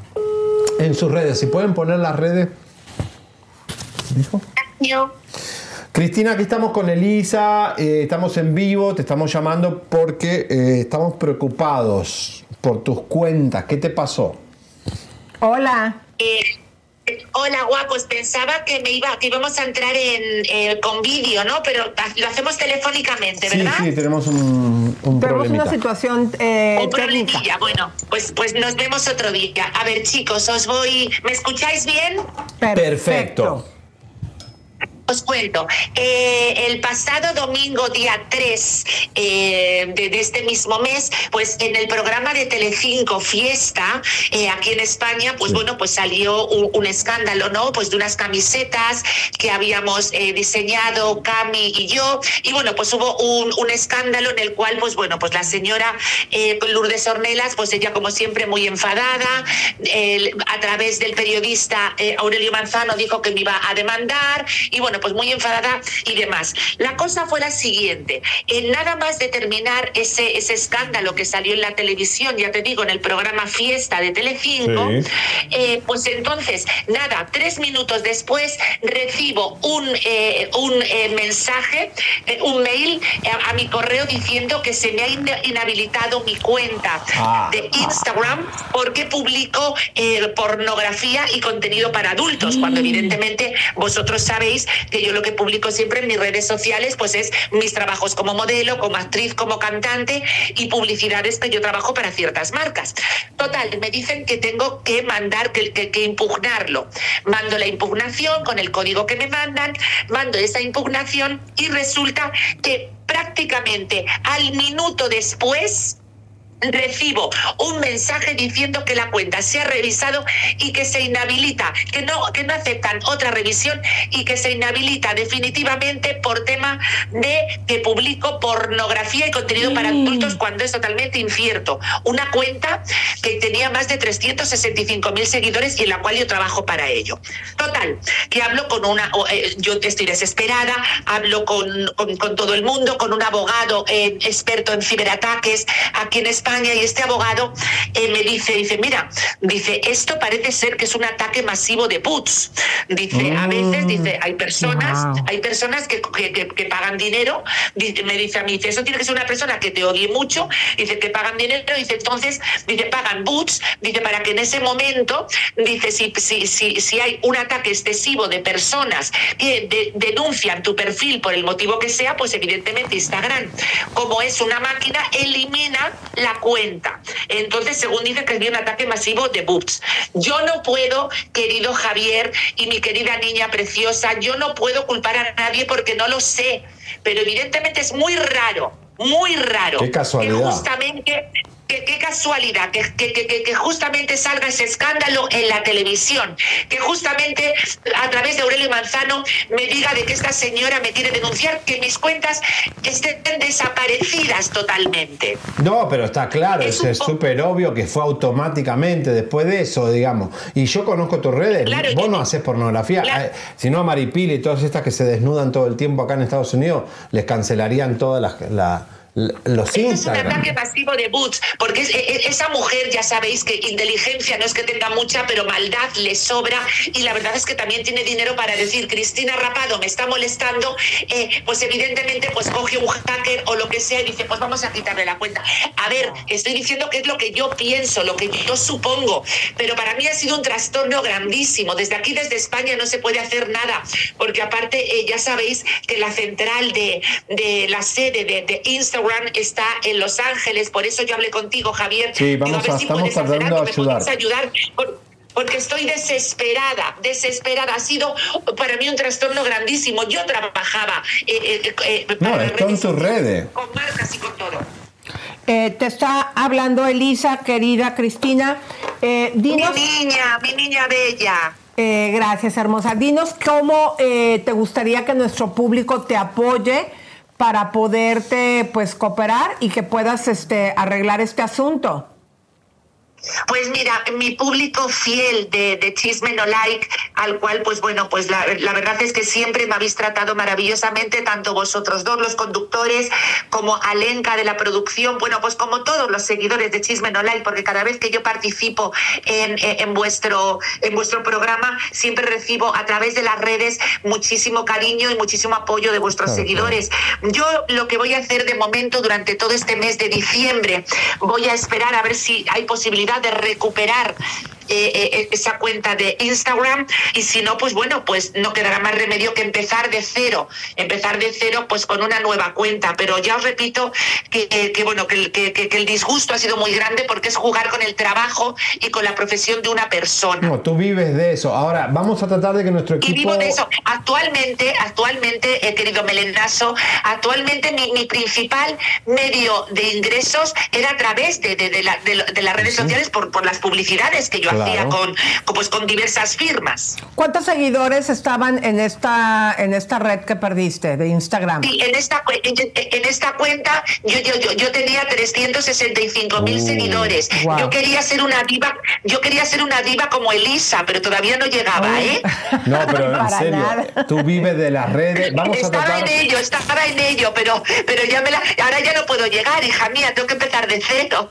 en sus redes. Si pueden poner las redes. ¿Dijo? Cristina, aquí estamos con Elisa, eh, estamos en vivo, te estamos llamando porque eh, estamos preocupados por tus cuentas. ¿Qué te pasó? Hola. Eh, hola, guapos. Pensaba que me iba, que íbamos a entrar en eh, con vídeo, ¿no? Pero lo hacemos telefónicamente, Sí, ¿verdad? sí, tenemos un, un Tenemos problemita. una situación eh, Un técnica. problemilla. Bueno, pues, pues nos vemos otro día. A ver, chicos, os voy. ¿Me escucháis bien? Perfecto. Os cuento, eh, el pasado domingo, día 3 eh, de, de este mismo mes, pues en el programa de Telecinco Fiesta, eh, aquí en España, pues bueno, pues salió un, un escándalo, ¿no? Pues de unas camisetas que habíamos diseñado Cami y yo, y bueno, pues hubo un, un escándalo en el cual, pues bueno, pues la señora Lourdes Ornelas, pues ella como siempre muy enfadada, a través del periodista Aurelio Manzano dijo que me iba a demandar, y bueno, pues muy enfadada y demás. La cosa fue la siguiente, en nada más de terminar ese, ese escándalo que salió en la televisión, ya te digo, en el programa Fiesta de Telecinco, Sí. eh, pues entonces, nada, tres minutos después recibo un, eh, un eh, mensaje, eh, un mail eh, a, a mi correo diciendo que se me ha in- inhabilitado mi cuenta Ah. de Instagram porque publico eh, pornografía y contenido para adultos, cuando evidentemente vosotros sabéis que yo lo que publico siempre en mis redes sociales pues es mis trabajos como modelo, como actriz, como cantante y publicidades que yo trabajo para ciertas marcas. Total, me dicen que tengo que mandar, que, que- impugnarlo. Mando la impugnación con el código que me mandan, mando esa impugnación y resulta que prácticamente al minuto después recibo un mensaje diciendo que la cuenta se ha revisado y que se inhabilita, que no, que no aceptan otra revisión y que se inhabilita definitivamente por tema de que publico pornografía y contenido para adultos cuando es totalmente incierto. Una cuenta que tenía más de 365 mil seguidores y en la cual yo trabajo para ello. Total, que hablo con una, eh, yo estoy desesperada, hablo con, con- con todo el mundo, con un abogado eh, experto en ciberataques aquí en España y este abogado eh, me dice, dice, mira, dice, esto parece ser que es un ataque masivo de bots. Dice, a veces, dice, hay personas, Wow. hay personas que, que- que- que pagan dinero, dice- me dice a mí, dice, eso tiene que ser una persona que te odie mucho, dice, que pagan dinero, dice, entonces, dice, pagan boots, dice, para que en ese momento, dice, si, si, si, si hay un ataque excesivo de personas que de- denuncian tu perfil por el motivo que sea, pues evidentemente Instagram, como es una máquina, elimina la cuenta. Entonces, según dice que es un ataque masivo de bots. Yo no puedo, querido Javier y mi querida niña preciosa, yo no puedo culpar a nadie porque no lo sé, pero evidentemente es muy raro, muy raro. Qué casualidad. Que justamente que qué casualidad que, que- que- que- que justamente salga ese escándalo en la televisión, que justamente a través de Aurelio Manzano me diga de que esta señora me quiere denunciar, que mis cuentas estén desaparecidas totalmente. No, pero está claro, Es súper obvio que fue automáticamente después de eso, digamos. Y yo conozco tus redes, Claro, vos yo- no haces pornografía. Claro. Eh, Si no, a Maripili y todas estas que se desnudan todo el tiempo acá en Estados Unidos, les cancelarían todas las, la- los Este es un ataque masivo de boots, porque es- e- esa mujer, ya sabéis que inteligencia no es que tenga mucha, pero maldad le sobra y la verdad es que también tiene dinero para decir, Cristina Rapado me está molestando, eh, pues evidentemente pues coge un hacker o lo que sea y dice, pues vamos a quitarle la cuenta. A ver, estoy diciendo que es lo que yo pienso, lo que yo supongo, pero para mí ha sido un trastorno grandísimo. Desde aquí, desde España, no se puede hacer nada, porque aparte eh, ya sabéis que la central de, de la sede de, de Instagram está en Los Ángeles, por eso yo hablé contigo, Javier. Sí, Digo, vamos a- estamos algo, de me puedes ayudar. ayudar. Por- porque estoy desesperada, desesperada. Ha sido para mí un trastorno grandísimo. Yo trabajaba eh, eh, eh, No, para está en tus redes. con marcas y con todo. Eh, te está hablando Elisa, querida Cristina. Eh, dinos, Mi niña, mi niña bella. Eh, gracias, hermosa. Dinos cómo eh, te gustaría que nuestro público te apoye para poderte pues cooperar y que puedas este, arreglar este asunto. Pues mira, mi público fiel de, de Chisme No Like, al cual, pues bueno, pues la, la verdad es que siempre me habéis tratado maravillosamente, tanto vosotros dos, los conductores, como Alenka de la producción, bueno, pues como todos los seguidores de Chisme No Like, porque cada vez que yo participo en, en- vuestro, en vuestro programa, siempre recibo a través de las redes muchísimo cariño y muchísimo apoyo de vuestros Claro, seguidores. Yo lo que voy a hacer de momento durante todo este mes de diciembre, voy a esperar a ver si hay posibilidad de recuperar eh, eh, esa cuenta de Instagram y si no, pues bueno, pues no quedará más remedio que empezar de cero, empezar de cero pues con una nueva cuenta. Pero ya os repito que, que- que, bueno, que, el- que- disgusto ha sido muy grande porque es jugar con el trabajo y con la profesión de una persona. No, tú vives de eso. Ahora, vamos a tratar de que nuestro Y equipo... vivo de eso. Actualmente, actualmente, eh, querido Melenazo, actualmente mi, mi principal medio de ingresos era a través de, de- de la- de lo- de las redes sociales por, por las publicidades que yo Claro. Con, con, pues, con diversas firmas. ¿Cuántos seguidores estaban en esta, en esta red que perdiste de Instagram? Y en esta, en, en esta cuenta yo, yo, yo, yo tenía 365 mil Uh, seguidores. wow. Yo quería ser una diva, yo quería ser una diva como Elisa, pero todavía no llegaba, ¿eh? No, pero en <laughs> Para serio, nada. tú vives de las redes. Vamos a estaba tratar... en ello, estaba en ello, pero, pero ya me la, ahora ya no puedo llegar, hija mía, tengo que empezar de cero.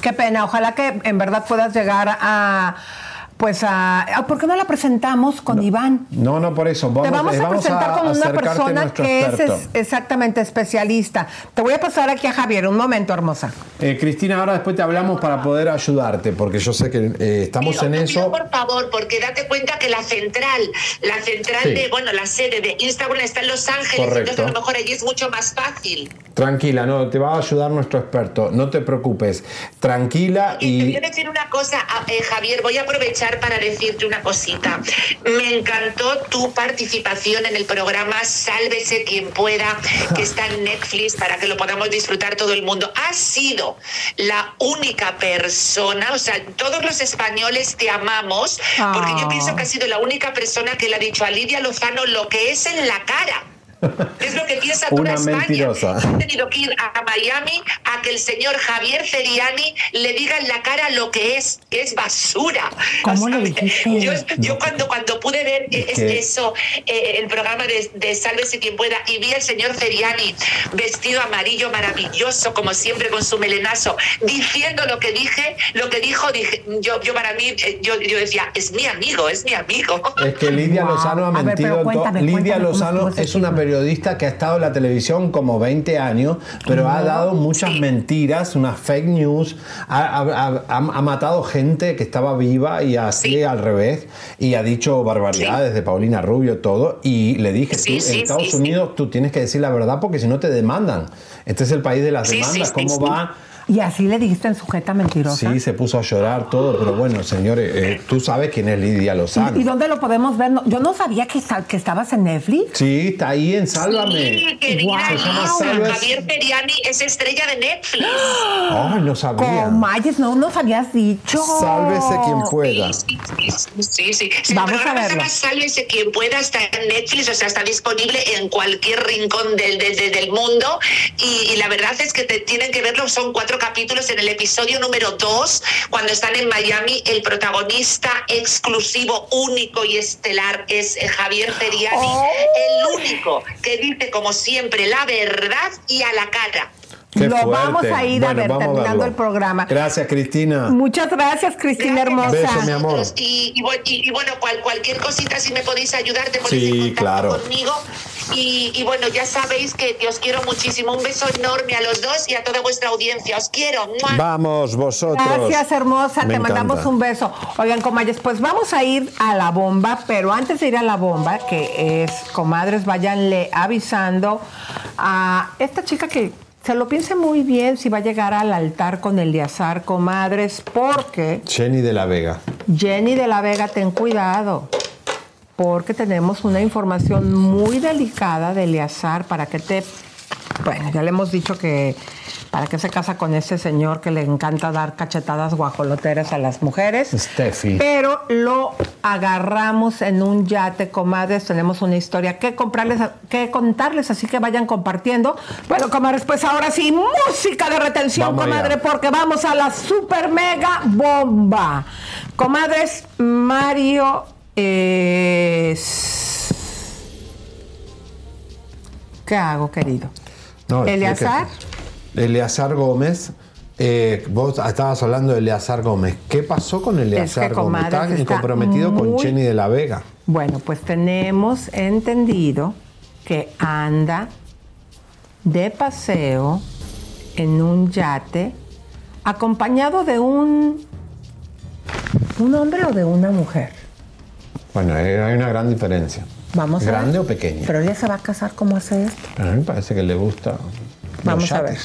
Qué, pena, ojalá que en verdad puedas llegar a, pues a, a- ¿por qué no la presentamos con Iván? No, no, por eso. Vamos, Te vamos eh, a presentar con una persona que es, experto. es- exactamente especialista. Te voy a pasar aquí a Javier, un momento, hermosa. Eh, Cristina, ahora después te hablamos para poder ayudarte, porque yo sé que eh, estamos en Pido, eso. por favor, porque date cuenta que la central, la central Sí. de, bueno, la sede de Instagram está en Los Ángeles, Correcto. entonces a lo mejor allí es mucho más fácil. Tranquila, no, te va a ayudar nuestro experto. No te preocupes. Tranquila Te y. voy a decir una cosa, a- eh, Javier, voy a aprovechar para decirte una cosita. Me encantó tu participación en el programa Sálvese quien pueda, que está en Netflix para que lo podamos disfrutar todo el mundo. Has sido la única persona, o sea, todos los españoles te amamos, porque yo Ah. pienso que has sido la única persona que le ha dicho a Lidia Lozano lo que es en la cara. Es lo que piensa toda Una España. mentirosa. He tenido que ir a Miami a que el señor Javier Feriani le diga en la cara lo que es, que es basura. ¿Cómo le dijiste? Yo, yo cuando, cuando pude ver es- que- eso, eh, el programa de, de Sálvese quien pueda, y vi al señor Feriani vestido amarillo maravilloso, como siempre, con su melenazo, diciendo lo que dije, lo que dijo, dije, yo, yo para mí, eh, yo, yo decía, es mi amigo, es mi amigo. Es que Lidia Lozano ha ver, mentido. to- cuéntame, Lidia cuéntame Lozano es una chisme. Periodista que ha estado en la televisión como 20 años, pero ha dado muchas mentiras, unas fake news, ha, ha- ha- ha matado gente que estaba viva y así al revés, y ha dicho barbaridades de Paulina Rubio, todo, y le dije, tú, Sí, sí, en Estados. Unidos tú tienes que decir la verdad porque si no te demandan. Este es el país de las demandas, ¿cómo va? Y así le dijiste en sujeta mentirosa. Sí, se puso a llorar todo, pero bueno, señores, eh, tú sabes quién es Lidia Lozano. ¿Y dónde lo podemos ver? No, yo no sabía que, esta- que estabas en Netflix. Sí, está ahí en Sálvame. Sí, querida Se llama Sálvame. Javier Periani es estrella de Netflix. <gasps> Ay, no sabía. Comayes, no nos habías dicho. Sálvese quien pueda. Sí, sí, sí. Sí, Vamos a se verlo. Sálvese quien pueda, está en Netflix, o sea, está disponible en cualquier rincón del, del, del- del mundo. Y, y la verdad es que te tienen que verlo, son cuatro capítulos en el episodio número dos, cuando están en Miami, el protagonista exclusivo, único y estelar es eh, Javier Periani, el único que dice, como siempre, la verdad y a la cara. Qué Lo fuerte. vamos a ir a Bueno, ver vamos terminando el programa. Gracias, Cristina. Muchas gracias, Cristina hermosa. Beso, mi amor. Y, y y- y bueno, cual- cualquier cosita, si me podéis ayudar, te ponéis Sí, contacto claro. conmigo. Y, y bueno, ya sabéis que os quiero muchísimo. Un beso enorme a los dos y a toda vuestra audiencia. Os quiero. ¡Mua! Vamos, vosotros. Gracias, hermosa. Me Te mandamos un beso. Oigan, comadres, pues vamos a ir a la bomba, pero antes de ir a la bomba, que es, comadres, váyanle avisando a esta chica que se lo piense muy bien si va a llegar al altar con Eliazar, comadres, porque Jenny de la Vega. Jenny de la Vega, ten cuidado, porque tenemos una información muy delicada de Eleazar para que te... Bueno, ya le hemos dicho que para qué se casa con ese señor que le encanta dar cachetadas guajoloteras a las mujeres. Steffi. Pero lo agarramos en un yate, comadres. Tenemos una historia que comprarles, que contarles, así que vayan compartiendo. Bueno, comadres, pues ahora sí, música de retención, Vamos comadre, porque vamos a la super mega bomba. Comadres, Mario es. ¿Qué hago, querido? No, ¿Eleazar? Eleazar Gómez. eh, vos estabas hablando de Eleazar Gómez. ¿Qué pasó con Eleazar Gómez? Está está comprometido con Jenny de la Vega. Bueno, pues tenemos entendido que anda de paseo en un yate acompañado de un un hombre o de una mujer. Bueno, eh, hay una gran diferencia. Vamos a ¿Grande ver. o pequeña? Pero ella se va a casar como hace esto. A mí me parece que le gusta. Vamos los a ver.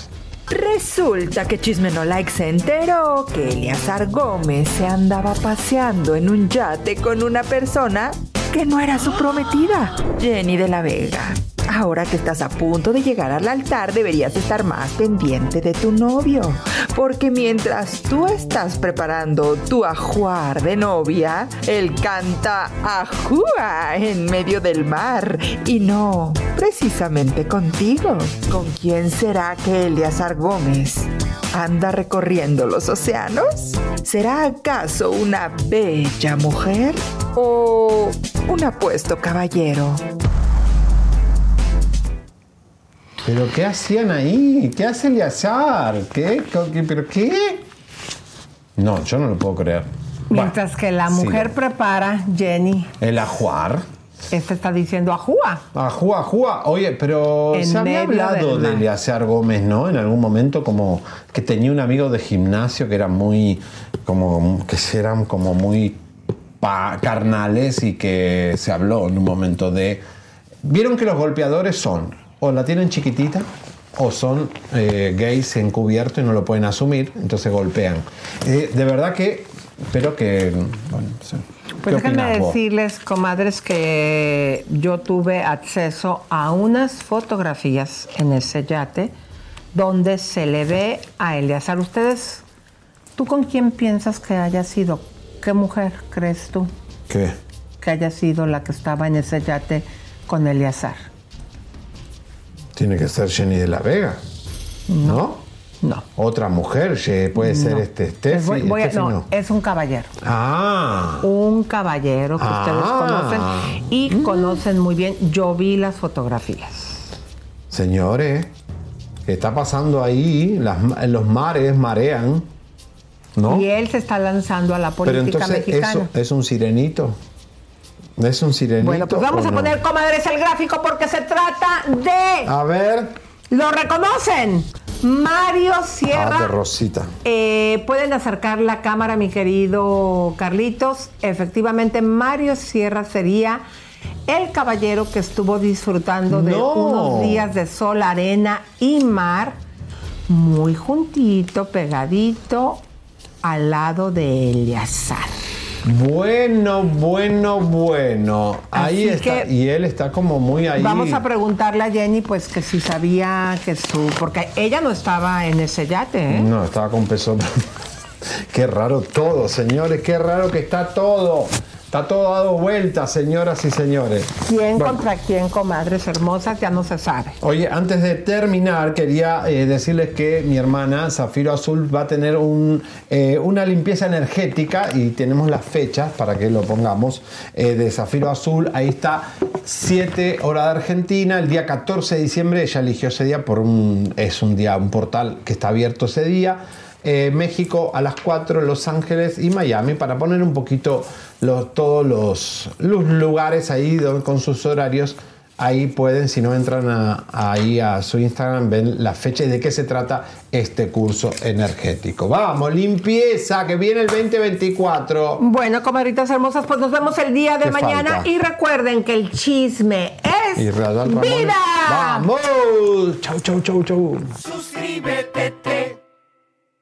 Resulta que Chisme No Like se enteró que Eliazar Gómez se andaba paseando en un yate con una persona que no era su prometida, Jenny de la Vega. Ahora que estás a punto de llegar al altar, deberías estar más pendiente de tu novio. Porque mientras tú estás preparando tu ajuar de novia, él canta ajúa en medio del mar. Y no precisamente contigo. ¿Con quién será que Eliazar Gómez anda recorriendo los océanos? ¿Será acaso una bella mujer o un apuesto caballero? ¿Pero qué hacían ahí? ¿Qué hace Eleazar? ¿Qué? ¿Qué? ¿Pero qué? No, yo no lo puedo creer. Mientras que la sí. mujer prepara, Jenny, El ajuar. este está diciendo ajúa. Ajúa, ajúa. Oye, pero En se había hablado de. Eleazar Gómez, ¿no? En algún momento como que tenía un amigo de gimnasio que era muy, como, que eran como muy pa- carnales y que se habló en un momento de... Vieron que los golpeadores son, o la tienen chiquitita, o son eh, gays encubiertos y no lo pueden asumir, entonces golpean. Eh, de verdad que, espero que... Bueno, no sé. Pues ¿Qué déjenme decirles, comadres, que yo tuve acceso a unas fotografías en ese yate donde se le ve a Eleazar. Ustedes, ¿tú con quién piensas que haya sido? ¿Qué mujer crees tú ¿Qué? que haya sido la que estaba en ese yate con Eleazar? Tiene que ser Jenny de la Vega. ¿No? No. Otra mujer, puede ser No. este Les Steffi. voy- voy a- Steffi no, no. es un caballero. Ah. Un caballero que ustedes Ah. conocen y conocen muy bien. Yo vi las fotografías. Señores, ¿qué está pasando ahí? Las los mares marean. ¿No? Y él se está lanzando a la Pero política entonces mexicana. eso es un sirenito. ¿Es un sirenito? Bueno, pues vamos a no? poner, comadres, el gráfico porque se trata de... A ver. ¿Lo reconocen? Mario Ah, Sierra. de Rosita. Eh, Pueden acercar la cámara, mi querido Carlitos. Efectivamente, Mario Sierra sería el caballero que estuvo disfrutando de No. unos días de sol, arena y mar, muy juntito, pegadito, al lado de Eleazar. Bueno, bueno, bueno. Ahí Así está. que- Y él está como muy ahí. Vamos a preguntarle a Jenny, pues, que si sabía que su. Porque ella no estaba en ese yate, ¿eh? No, estaba con peso. <laughs> qué raro todo, señores. Qué raro que está todo. Está todo dado vueltas, señoras y señores. ¿Quién Bueno. contra quién, comadres hermosas? Ya no se sabe. Oye, antes de terminar, quería eh, decirles que mi hermana Zafiro Azul va a tener un, eh, una limpieza energética y tenemos las fechas para que lo pongamos eh, de Zafiro Azul. Ahí está 7 hora de Argentina, el día 14 de diciembre. Ella eligió ese día por un, es un día, un portal que está abierto ese día. Eh, México a las 4, Los Ángeles y Miami para poner un poquito los, todos los, los lugares ahí donde- con sus horarios. Ahí pueden, si no entran a- ahí a su Instagram, ven la fecha y de qué se trata este curso energético. Vamos, limpieza, que viene el 2024. Bueno, comadritas hermosas, pues nos vemos el día de ¿Qué mañana falta? y recuerden que el chisme es Y vida. ¡Vamos! Chau, chau, chau, chau. Suscríbete, te,